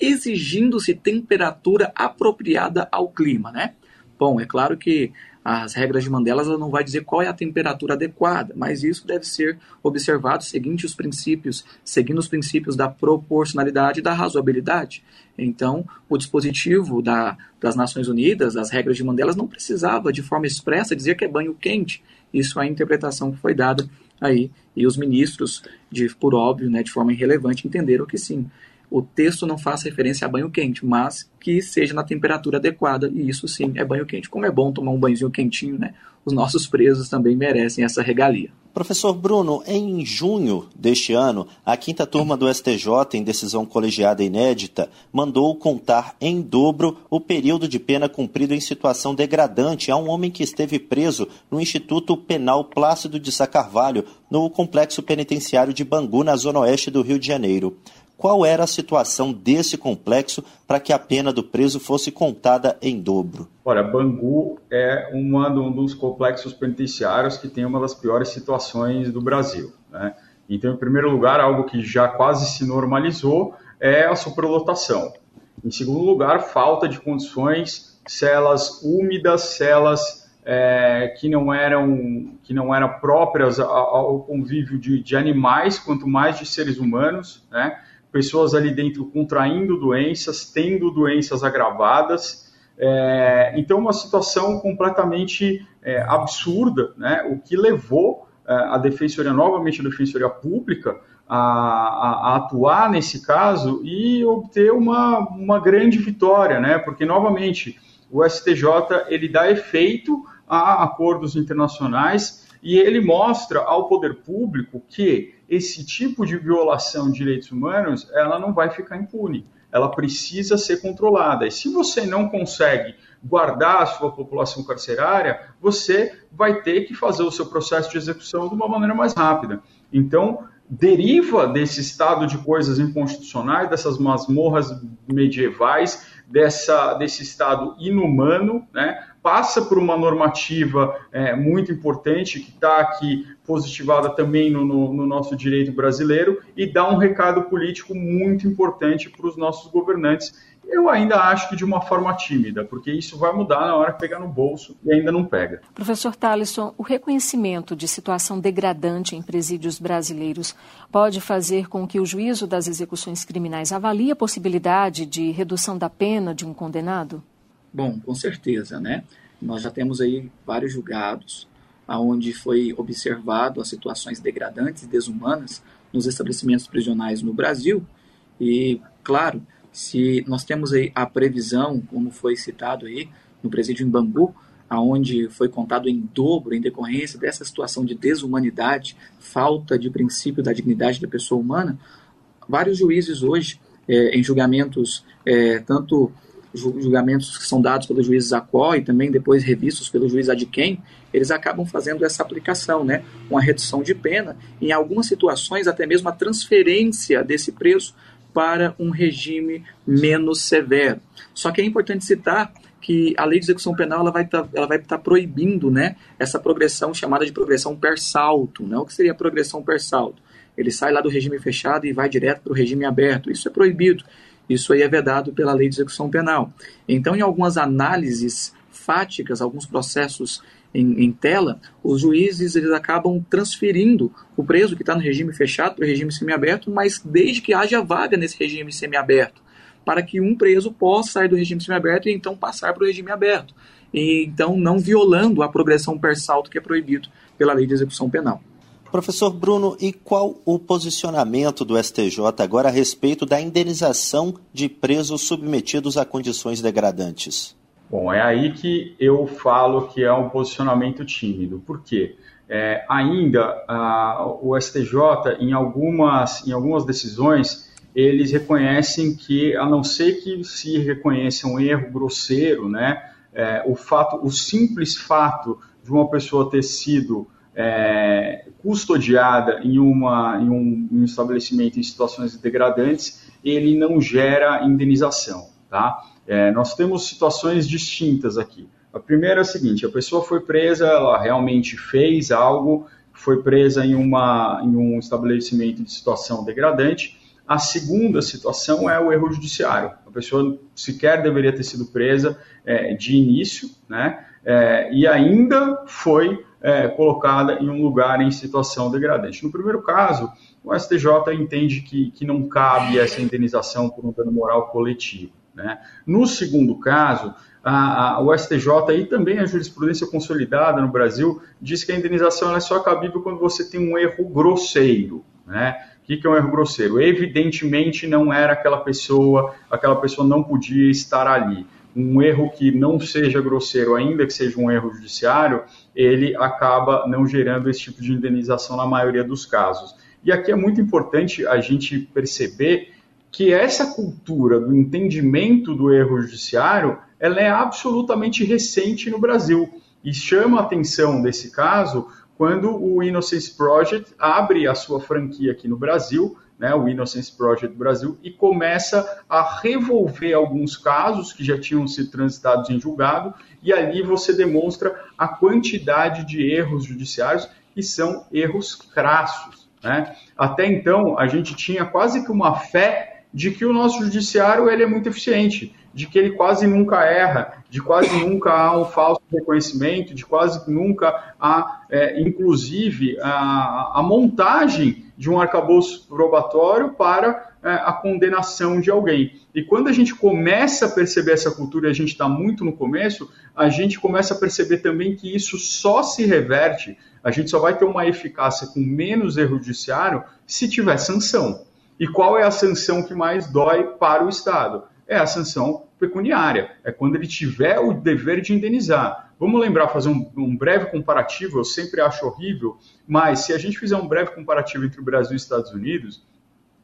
exigindo-se temperatura apropriada ao clima, né? Bom, é claro que as regras de Mandela ela não vai dizer qual é a temperatura adequada, mas isso deve ser observado seguinte os princípios, seguindo os princípios da proporcionalidade e da razoabilidade. Então, o dispositivo da, das Nações Unidas, as regras de Mandela, não precisava de forma expressa dizer que é banho quente. Isso é a interpretação que foi dada aí. E os ministros, de, por óbvio, né, de forma irrelevante, entenderam que sim o texto não faça referência a banho quente, mas que seja na temperatura adequada, e isso sim é banho quente. Como é bom tomar um banhozinho quentinho, né? Os nossos presos também merecem essa regalia. Professor Bruno, em junho deste ano, a quinta turma do STJ, em decisão colegiada inédita, mandou contar em dobro o período de pena cumprido em situação degradante a um homem que esteve preso no Instituto Penal Plácido de Sá Carvalho, no complexo penitenciário de Bangu, na zona oeste do Rio de Janeiro qual era a situação desse complexo para que a pena do preso fosse contada em dobro? Olha, Bangu é uma, um dos complexos penitenciários que tem uma das piores situações do Brasil. Né? Então, em primeiro lugar, algo que já quase se normalizou é a superlotação. Em segundo lugar, falta de condições, celas úmidas, celas é, que não eram que não eram próprias ao convívio de, de, animais, quanto mais de seres humanos, né? Pessoas ali dentro contraindo doenças, tendo doenças agravadas, É, então, uma situação completamente é, absurda, né? o que levou é, a Defensoria, novamente a Defensoria Pública, a, a, a, atuar nesse caso e obter uma, uma grande vitória, né? porque, novamente, o STJ ele dá efeito a acordos internacionais e ele mostra ao poder público que esse tipo de violação de direitos humanos ela não vai ficar impune ela precisa ser controlada. E se você não consegue guardar a sua população carcerária, você vai ter que fazer o seu processo de execução de uma maneira mais rápida. Então, deriva desse estado de coisas inconstitucionais, dessas masmorras medievais, dessa, desse estado inumano, né? Passa por uma normativa é, muito importante que está aqui positivada também no, no, no, nosso direito brasileiro e dá um recado político muito importante para os nossos governantes. Eu ainda acho que de uma forma tímida, porque isso vai mudar na hora que pegar no bolso e ainda não pega. Professor Talisson, o reconhecimento de situação degradante em presídios brasileiros pode fazer com que o juízo das execuções criminais avalie a possibilidade de redução da pena de um condenado? Bom, com certeza, né? Nós já temos aí vários julgados aonde foi observado as situações degradantes e desumanas nos estabelecimentos prisionais no Brasil. E, claro, se nós temos aí a previsão, como foi citado aí no presídio em Bangu, aonde foi contado em dobro em decorrência dessa situação de desumanidade, falta de princípio da dignidade da pessoa humana, vários juízes hoje, é, em julgamentos é, tanto julgamentos que são dados pelo juiz Zacó e também depois revistos pelo juiz Adquem, eles acabam fazendo essa aplicação, né? Uma redução de pena, em algumas situações até mesmo a transferência desse preso para um regime menos severo. Só que é importante citar que a lei de execução penal ela vai estar tá, ela vai tá proibindo, né, essa progressão chamada de progressão per salto, né? O que seria a progressão per salto? Ele sai lá do regime fechado e vai direto para o regime aberto. Isso é proibido. Isso aí é vedado pela lei de execução penal. Então, em algumas análises fáticas, alguns processos em, em tela, os juízes eles acabam transferindo o preso que está no regime fechado para o regime semiaberto, mas desde que haja vaga nesse regime semiaberto, para que um preso possa sair do regime semiaberto e então passar para o regime aberto. E, então, não violando a progressão per salto que é proibido pela lei de execução penal. Professor Bruno, e qual o posicionamento do STJ agora a respeito da indenização de presos submetidos a condições degradantes? Bom, é aí que eu falo que é um posicionamento tímido. Por quê? É, ainda a, o STJ, em algumas, em algumas decisões, eles reconhecem que, a não ser que se reconheça um erro grosseiro, né, é, o, fato, o simples fato de uma pessoa ter sido é, custodiada em, uma, em, um, um estabelecimento em situações degradantes, ele não gera indenização. Tá? É, nós temos situações distintas aqui. A primeira é a seguinte: a pessoa foi presa, ela realmente fez algo, foi presa em, uma, em um estabelecimento de situação degradante. A segunda situação é o erro judiciário. A pessoa sequer deveria ter sido presa é, de início, né? É, e ainda foi é, colocada em um lugar em situação degradante. No primeiro caso, o STJ entende que, que não cabe essa indenização por um dano moral coletivo. Né? No segundo caso, a, a, o STJ e também a jurisprudência consolidada no Brasil diz que a indenização é só cabível quando você tem um erro grosseiro. Né? O que, que é um erro grosseiro? Evidentemente não era aquela pessoa, aquela pessoa não podia estar ali um erro que não seja grosseiro, ainda que seja um erro judiciário, ele acaba não gerando esse tipo de indenização na maioria dos casos. E aqui é muito importante a gente perceber que essa cultura do entendimento do erro judiciário, ela é absolutamente recente no Brasil. E chama a atenção desse caso quando o Innocence Project abre a sua franquia aqui no Brasil, né, o Innocence Project Brasil, e começa a revolver alguns casos que já tinham sido transitados em julgado, e ali você demonstra a quantidade de erros judiciários que são erros crassos. Né? Até então, a gente tinha quase que uma fé de que o nosso judiciário ele é muito eficiente, de que ele quase nunca erra, de quase nunca há um falso reconhecimento, de quase nunca há, é, inclusive, a, a montagem de um arcabouço probatório para é, a condenação de alguém. E quando a gente começa a perceber essa cultura, e a gente está muito no começo, a gente começa a perceber também que isso só se reverte, a gente só vai ter uma eficácia com menos erro judiciário se tiver sanção. E qual é a sanção que mais dói para o Estado? É a sanção pecuniária, é quando ele tiver o dever de indenizar. Vamos lembrar, fazer um, um, breve comparativo, eu sempre acho horrível, mas se a gente fizer um breve comparativo entre o Brasil e os Estados Unidos,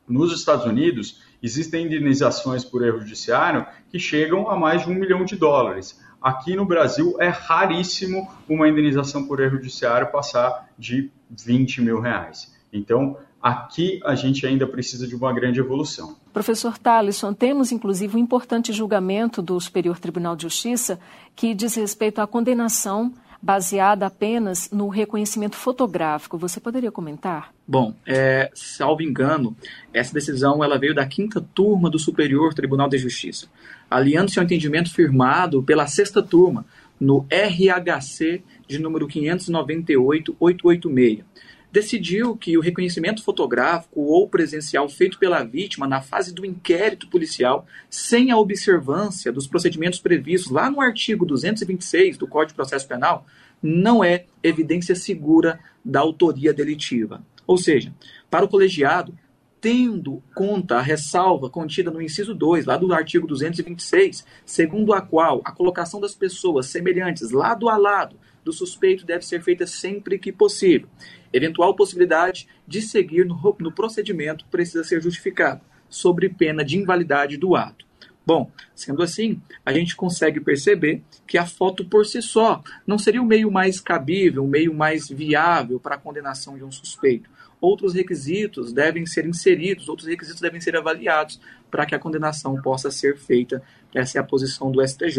nos Estados Unidos existem indenizações por erro judiciário que chegam a mais de um milhão de dólares. Aqui no Brasil é raríssimo uma indenização por erro judiciário passar de 20 mil reais. Então, Aqui a gente ainda precisa de uma grande evolução. Professor Talisson, temos inclusive um importante julgamento do Superior Tribunal de Justiça que diz respeito à condenação baseada apenas no reconhecimento fotográfico. Você poderia comentar? Bom, é, salvo engano, essa decisão ela veio da quinta turma do Superior Tribunal de Justiça, aliando-se ao entendimento firmado pela sexta turma no RHC de número 598-886 decidiu que o reconhecimento fotográfico ou presencial feito pela vítima na fase do inquérito policial, sem a observância dos procedimentos previstos lá no artigo 226 do Código de Processo Penal, não é evidência segura da autoria delitiva. Ou seja, para o colegiado, tendo conta a ressalva contida no inciso 2, lá do artigo 226, segundo a qual a colocação das pessoas semelhantes lado a lado do suspeito deve ser feita sempre que possível. Eventual possibilidade de seguir no, no procedimento precisa ser justificada, sobre pena de invalidade do ato. Bom, sendo assim, a gente consegue perceber que a foto por si só não seria o meio mais cabível, o meio mais viável para a condenação de um suspeito. Outros requisitos devem ser inseridos, outros requisitos devem ser avaliados para que a condenação possa ser feita. Essa é a posição do STJ.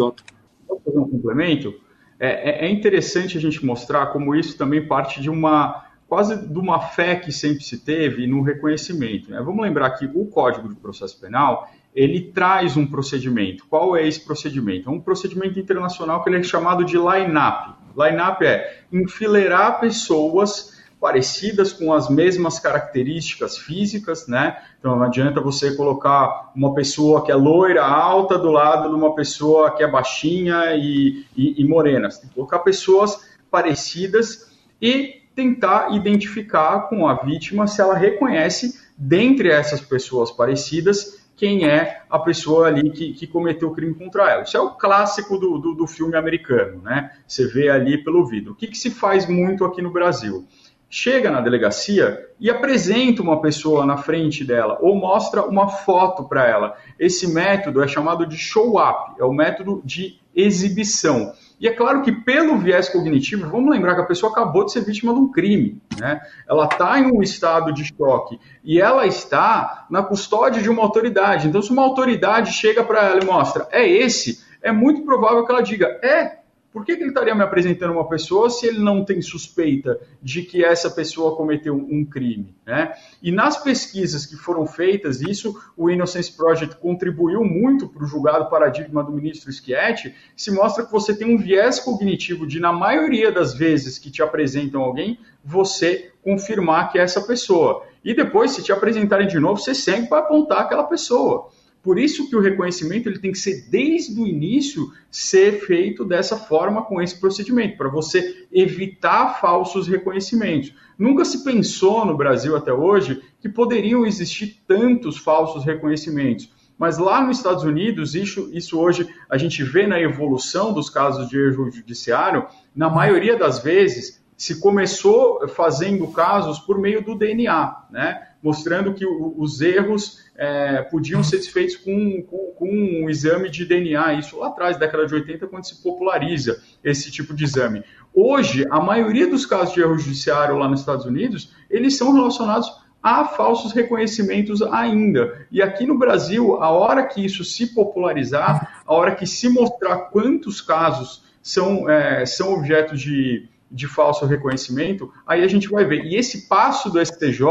Posso fazer um complemento? É, é, é interessante a gente mostrar como isso também parte de uma quase de uma fé que sempre se teve no reconhecimento. Né? Vamos lembrar que o Código de Processo Penal ele traz um procedimento. Qual é esse procedimento? É um procedimento internacional que ele é chamado de line-up. Line-up é enfileirar pessoas parecidas com as mesmas características físicas, né? Então não adianta você colocar uma pessoa que é loira, alta, do lado de uma pessoa que é baixinha e, e, e morena. Você tem que colocar pessoas parecidas e tentar identificar com a vítima se ela reconhece, dentre essas pessoas parecidas, quem é a pessoa ali que, que cometeu o crime contra ela. Isso é o clássico do, do, do filme americano, né? Você vê ali pelo vidro. O que, que se faz muito aqui no Brasil? chega na delegacia e apresenta uma pessoa na frente dela ou mostra uma foto para ela. Esse método é chamado de show-up, é o método de exibição. E é claro que pelo viés cognitivo, vamos lembrar que a pessoa acabou de ser vítima de um crime, né? Ela está em um estado de choque e ela está na custódia de uma autoridade. Então, se uma autoridade chega para ela e mostra, é esse, é muito provável que ela diga, é, por que, que ele estaria me apresentando uma pessoa se ele não tem suspeita de que essa pessoa cometeu um crime? Né? E nas pesquisas que foram feitas, isso o Innocence Project contribuiu muito para o julgado paradigma do ministro Schietti, se mostra que você tem um viés cognitivo de, na maioria das vezes que te apresentam alguém, você confirmar que é essa pessoa. E depois, se te apresentarem de novo, você sempre vai apontar aquela pessoa. Por isso que o reconhecimento ele tem que ser desde o início ser feito dessa forma com esse procedimento, para você evitar falsos reconhecimentos. Nunca se pensou no Brasil até hoje que poderiam existir tantos falsos reconhecimentos. Mas lá nos Estados Unidos, isso, isso hoje a gente vê na evolução dos casos de erro judiciário, na maioria das vezes se começou fazendo casos por meio do DNA, né? Mostrando que os erros é, podiam ser feitos com, com, com, um exame de DNA, isso lá atrás, década de 80, quando se populariza esse tipo de exame. Hoje, a maioria dos casos de erro judiciário lá nos Estados Unidos, eles são relacionados a falsos reconhecimentos ainda. E aqui no Brasil, a hora que isso se popularizar, a hora que se mostrar quantos casos são, é, são objetos de, de falso reconhecimento, aí a gente vai ver. E esse passo do STJ,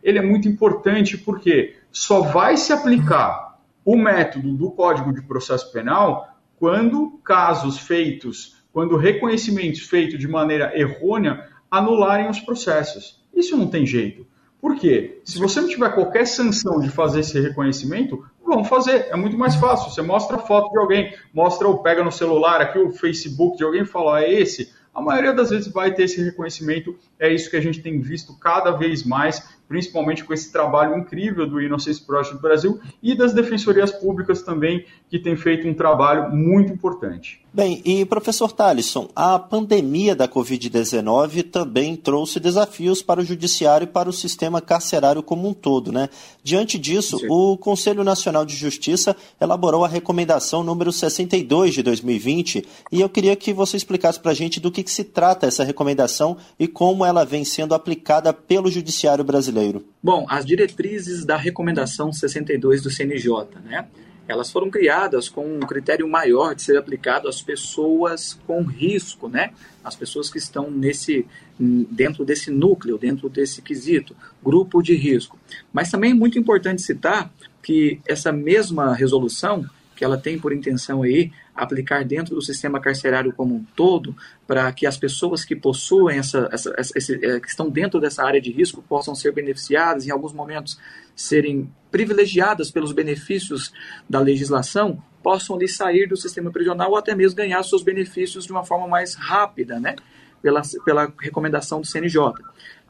ele é muito importante porque só vai se aplicar o método do Código de Processo Penal quando casos feitos, quando reconhecimentos feitos de maneira errônea anularem os processos. Isso não tem jeito. Por quê? Se você não tiver qualquer sanção de fazer esse reconhecimento, vamos fazer. É muito mais fácil. Você mostra a foto de alguém, mostra ou pega no celular aqui o Facebook de alguém e fala, ah, é esse. A maioria das vezes vai ter esse reconhecimento. É isso que a gente tem visto cada vez mais principalmente com esse trabalho incrível do Innocence Project do Brasil e das defensorias públicas também, que têm feito um trabalho muito importante. Bem, e professor Talisson, a pandemia da Covid-19 também trouxe desafios para o judiciário e para o sistema carcerário como um todo, né? Diante disso, Sim. o Conselho Nacional de Justiça elaborou a recomendação número 62 de 2020 e eu queria que você explicasse para a gente do que, que se trata essa recomendação e como ela vem sendo aplicada pelo judiciário brasileiro brasileiro? Bom, as diretrizes da recomendação 62 do CNJ, né? Elas foram criadas com um critério maior de ser aplicado às pessoas com risco, né? As pessoas que estão nesse dentro desse núcleo, dentro desse quesito, grupo de risco. Mas também é muito importante citar que essa mesma resolução que ela tem por intenção aí aplicar dentro do sistema carcerário como um todo, para que as pessoas que possuem essa, essa, essa, é, que estão dentro dessa área de risco possam ser beneficiadas, em alguns momentos serem privilegiadas pelos benefícios da legislação, possam ali sair do sistema prisional ou até mesmo ganhar seus benefícios de uma forma mais rápida, né? Pela, pela recomendação do CNJ.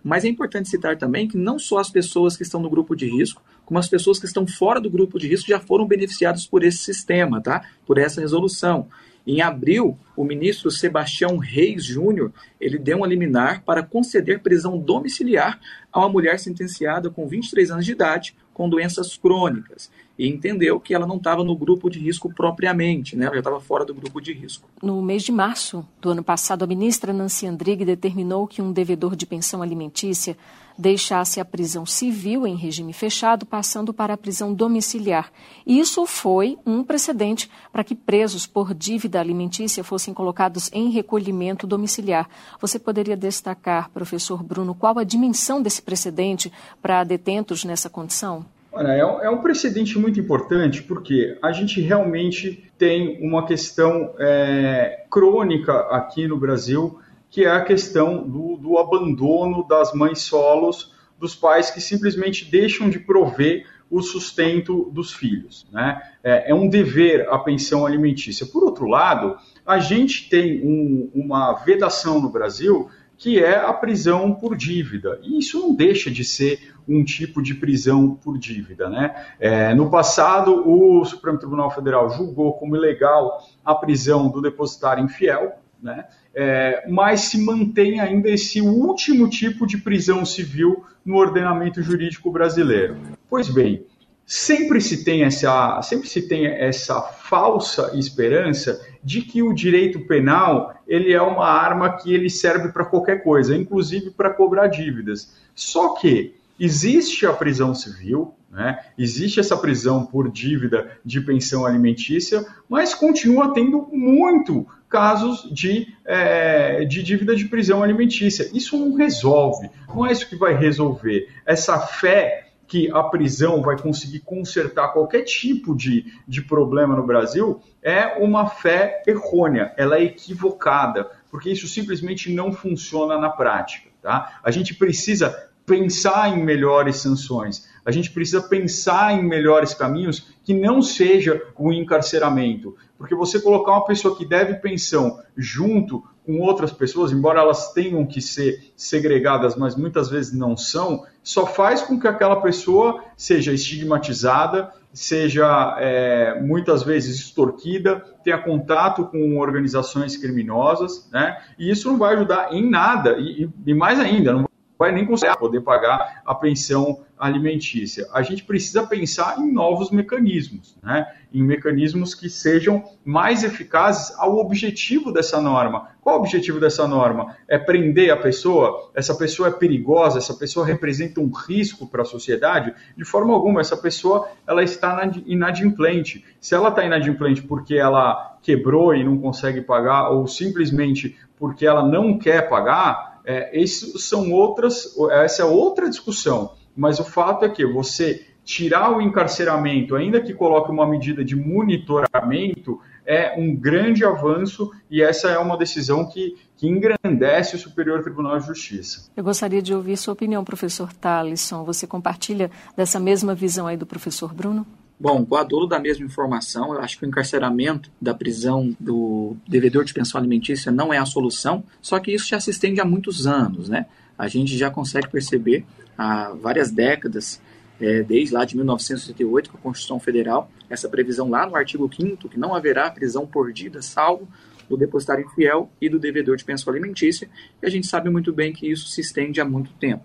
Mas é importante citar também que não só as pessoas que estão no grupo de risco, como as pessoas que estão fora do grupo de risco já foram beneficiadas por esse sistema, tá? Por essa resolução. Em abril, o ministro Sebastião Reis Júnior, ele deu um liminar para conceder prisão domiciliar a uma mulher sentenciada com 23 anos de idade com doenças crônicas e entendeu que ela não estava no grupo de risco propriamente, né? ela já estava fora do grupo de risco. No mês de março do ano passado, a ministra Nancy Andrighi determinou que um devedor de pensão alimentícia deixasse a prisão civil em regime fechado, passando para a prisão domiciliar. Isso foi um precedente para que presos por dívida alimentícia fossem colocados em recolhimento domiciliar. Você poderia destacar, professor Bruno, qual a dimensão desse precedente para detentos nessa condição? Olha, é um, é um precedente muito importante porque a gente realmente tem uma questão é, crônica aqui no Brasil, que é a questão do, do abandono das mães solos, dos pais que simplesmente deixam de prover o sustento dos filhos. Né? É, é, um dever a pensão alimentícia. Por outro lado, a gente tem um, uma vedação no Brasil que é a prisão por dívida. E isso não deixa de ser um tipo de prisão por dívida. Né? É, no passado, o Supremo Tribunal Federal julgou como ilegal a prisão do depositário infiel, né? É, mas se mantém ainda esse último tipo de prisão civil no ordenamento jurídico brasileiro. Pois bem, sempre se tem essa, sempre se tem essa falsa esperança de que o direito penal ele é uma arma que ele serve para qualquer coisa, inclusive para cobrar dívidas. Só que existe a prisão civil, né? existe essa prisão por dívida de pensão alimentícia, mas continua tendo muito casos de, é, de dívida de prisão alimentícia. Isso não resolve, não é isso que vai resolver. Essa fé que a prisão vai conseguir consertar qualquer tipo de, de problema no Brasil é uma fé errônea, ela é equivocada, porque isso simplesmente não funciona na prática. Tá? A gente precisa pensar em melhores sanções, a gente precisa pensar em melhores caminhos que não seja o encarceramento. Porque você colocar uma pessoa que deve pensão junto com outras pessoas, embora elas tenham que ser segregadas, mas muitas vezes não são, só faz com que aquela pessoa seja estigmatizada, seja é, muitas vezes extorquida, tenha contato com organizações criminosas, né? E isso não vai ajudar em nada, e, e mais ainda, não vai nem conseguir poder pagar a pensão alimentícia. A gente precisa pensar em novos mecanismos, né? em mecanismos que sejam mais eficazes ao objetivo dessa norma. Qual o objetivo dessa norma? É prender a pessoa? Essa pessoa é perigosa? Essa pessoa representa um risco para a sociedade? De forma alguma, essa pessoa ela está inadimplente. Se ela está inadimplente porque ela quebrou e não consegue pagar, ou simplesmente porque ela não quer pagar, é, isso são outras, essa é outra discussão. Mas o fato é que você tirar o encarceramento, ainda que coloque uma medida de monitoramento, é um grande avanço e essa é uma decisão que, que engrandece o Superior Tribunal de Justiça. Eu gostaria de ouvir sua opinião, professor Talisson. Você compartilha dessa mesma visão aí do professor Bruno? Bom, com a dolo da mesma informação, eu acho que o encarceramento da prisão do devedor de pensão alimentícia não é a solução, só que isso já se estende há muitos anos, né? A gente já consegue perceber há várias décadas, é, desde lá de 1988, com a Constituição Federal, essa previsão lá no artigo 5 que não haverá prisão por dívida, salvo do depositário infiel e do devedor de pensão alimentícia, e a gente sabe muito bem que isso se estende há muito tempo.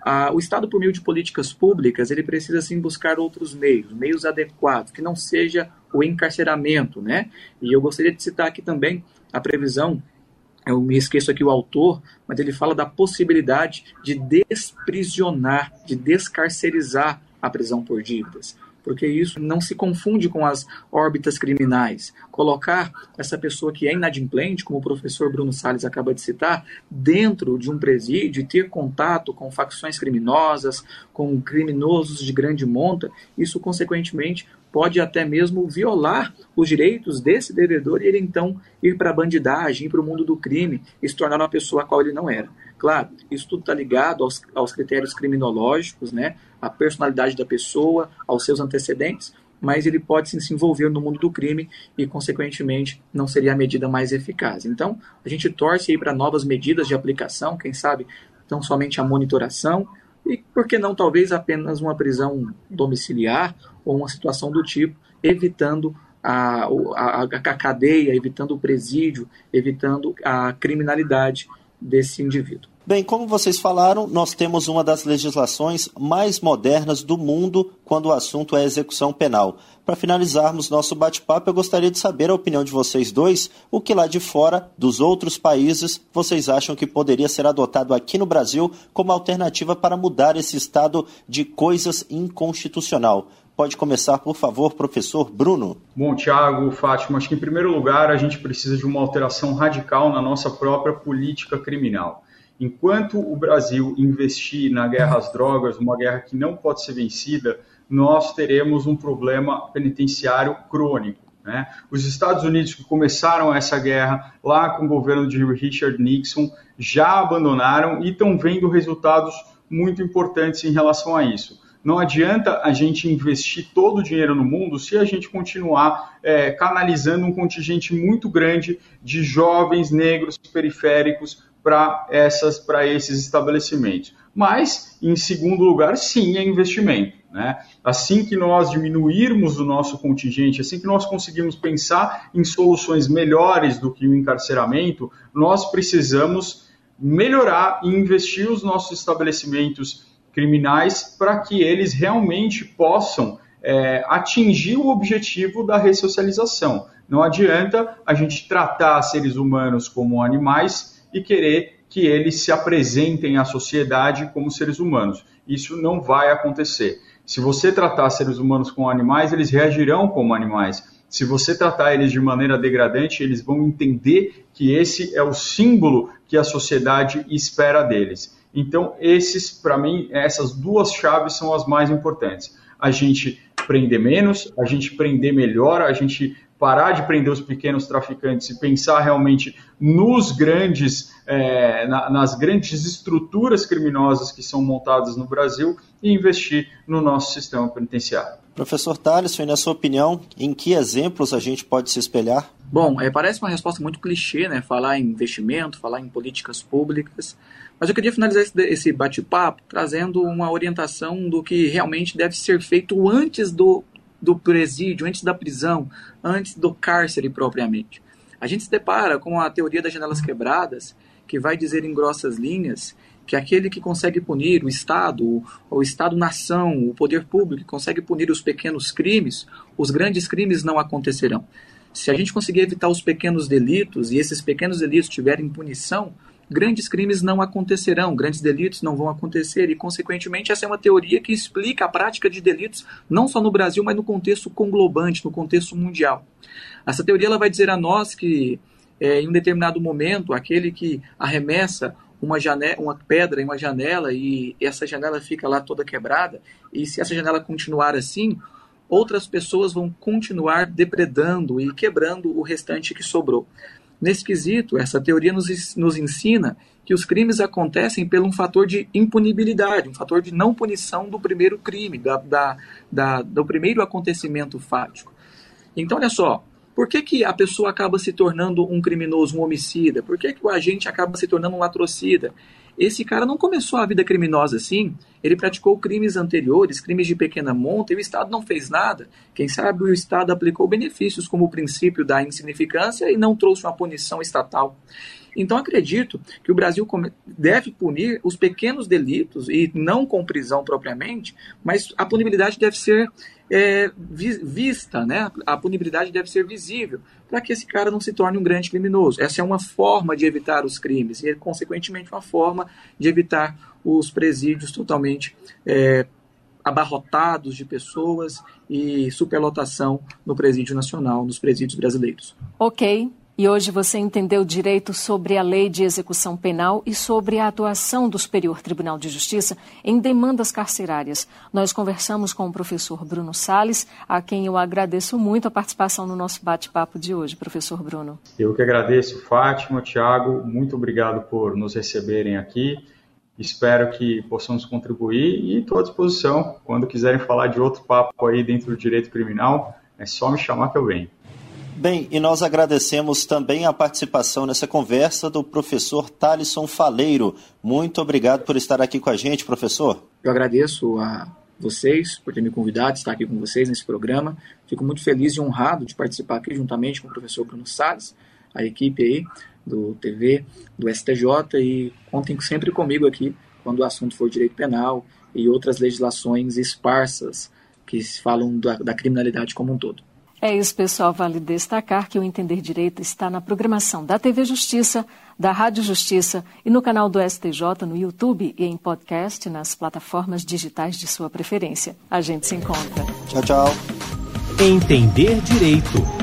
Ah, o Estado, por meio de políticas públicas, ele precisa sim buscar outros meios, meios adequados, que não seja o encarceramento, né? E eu gostaria de citar aqui também a previsão, eu me esqueço aqui o autor, mas ele fala da possibilidade de desprisionar, de descarcerizar a prisão por dívidas porque isso não se confunde com as órbitas criminais. Colocar essa pessoa que é inadimplente, como o professor Bruno Salles acaba de citar, dentro de um presídio e ter contato com facções criminosas, com criminosos de grande monta, isso consequentemente pode até mesmo violar os direitos desse devedor e ele então ir para a bandidagem, ir para o mundo do crime e se tornar uma pessoa a qual ele não era. Claro, isso tudo está ligado aos, aos critérios criminológicos, né? A personalidade da pessoa, aos seus antecedentes, mas ele pode sim, se envolver no mundo do crime e, consequentemente, não seria a medida mais eficaz. Então, a gente torce para novas medidas de aplicação, quem sabe, não somente a monitoração, e por que não, talvez, apenas uma prisão domiciliar ou uma situação do tipo, evitando a, a, a cadeia, evitando o presídio, evitando a criminalidade desse indivíduo. Bem, como vocês falaram, nós temos uma das legislações mais modernas do mundo quando o assunto é execução penal. Para finalizarmos nosso bate-papo, eu gostaria de saber a opinião de vocês dois, o que lá de fora, dos outros países, vocês acham que poderia ser adotado aqui no Brasil como alternativa para mudar esse estado de coisas inconstitucional. Pode começar, por favor, professor Bruno. Bom, Tiago, Fátima, acho que em primeiro lugar a gente precisa de uma alteração radical na nossa própria política criminal. Enquanto o Brasil investir na guerra às drogas, uma guerra que não pode ser vencida, nós teremos um problema penitenciário crônico. Né? Os Estados Unidos, que começaram essa guerra lá com o governo de Richard Nixon, já abandonaram e estão vendo resultados muito importantes em relação a isso. Não adianta a gente investir todo o dinheiro no mundo se a gente continuar é, canalizando um contingente muito grande de jovens negros periféricos para essas para esses estabelecimentos. Mas, em segundo lugar, sim, é investimento. Né? Assim que nós diminuirmos o nosso contingente, assim que nós conseguirmos pensar em soluções melhores do que o encarceramento, nós precisamos melhorar e investir os nossos estabelecimentos criminais para que eles realmente possam é, atingir o objetivo da ressocialização. Não adianta a gente tratar seres humanos como animais e querer que eles se apresentem à sociedade como seres humanos. Isso não vai acontecer. Se você tratar seres humanos como animais, eles reagirão como animais. Se você tratar eles de maneira degradante, eles vão entender que esse é o símbolo que a sociedade espera deles. Então, esses, para mim, essas duas chaves são as mais importantes. A gente prender menos, a gente prender melhor, a gente parar de prender os pequenos traficantes e pensar realmente nos grandes, é, na, nas grandes estruturas criminosas que são montadas no Brasil e investir no nosso sistema penitenciário. Professor Thales, na sua opinião, em que exemplos a gente pode se espelhar? Bom, é, parece uma resposta muito clichê, né? Falar em investimento, falar em políticas públicas. Mas eu queria finalizar esse bate-papo trazendo uma orientação do que realmente deve ser feito antes do do presídio, antes da prisão, antes do cárcere propriamente. A gente se depara com a teoria das janelas quebradas, que vai dizer em grossas linhas que aquele que consegue punir o Estado, o Estado-nação, o poder público, que consegue punir os pequenos crimes, os grandes crimes não acontecerão. Se a gente conseguir evitar os pequenos delitos e esses pequenos delitos tiverem punição, grandes crimes não acontecerão, grandes delitos não vão acontecer, e, consequentemente, essa é uma teoria que explica a prática de delitos não só no Brasil, mas no contexto conglobante, no contexto mundial. Essa teoria ela vai dizer a nós que, é, em um determinado momento, aquele que arremessa uma, janela, uma pedra em uma janela e essa janela fica lá toda quebrada, e se essa janela continuar assim, outras pessoas vão continuar depredando e quebrando o restante que sobrou. Nesse quesito, essa teoria nos, nos ensina que os crimes acontecem pelo um fator de impunibilidade, um fator de não punição do primeiro crime, da, da, da, do primeiro acontecimento fático. Então, olha só, por que, que a pessoa acaba se tornando um criminoso, um homicida? Por que, que o agente acaba se tornando um latrocida? Esse cara não começou a vida criminosa assim, ele praticou crimes anteriores, crimes de pequena monta, e o Estado não fez nada. Quem sabe o Estado aplicou benefícios como o princípio da insignificância e não trouxe uma punição estatal. Então acredito que o Brasil deve punir os pequenos delitos e não com prisão propriamente, mas a punibilidade deve ser é, vista, né? A punibilidade deve ser visível para que esse cara não se torne um grande criminoso. Essa é uma forma de evitar os crimes e, consequentemente, uma forma de evitar os presídios totalmente é, abarrotados de pessoas e superlotação no presídio nacional, nos presídios brasileiros. Ok. E hoje você entendeu direito sobre a lei de execução penal e sobre a atuação do Superior Tribunal de Justiça em demandas carcerárias. Nós conversamos com o professor Bruno Sales, a quem eu agradeço muito a participação no nosso bate-papo de hoje, professor Bruno. Eu que agradeço, Fátima, Tiago, muito obrigado por nos receberem aqui. Espero que possamos contribuir e estou à disposição. Quando quiserem falar de outro papo aí dentro do direito criminal, é só me chamar que eu venho. Bem, e nós agradecemos também a participação nessa conversa do professor Talisson Faleiro. Muito obrigado por estar aqui com a gente, professor. Eu agradeço a vocês por ter me convidado a estar aqui com vocês nesse programa. Fico muito feliz e honrado de participar aqui juntamente com o professor Bruno Salles, a equipe aí do TV, do STJ e contem sempre comigo aqui quando o assunto for direito penal e outras legislações esparsas que falam da, da criminalidade como um todo. É isso, pessoal. Vale destacar que o Entender Direito está na programação da TV Justiça, da Rádio Justiça e no canal do STJ no YouTube e em podcast nas plataformas digitais de sua preferência. A gente se encontra. Tchau, tchau. Entender Direito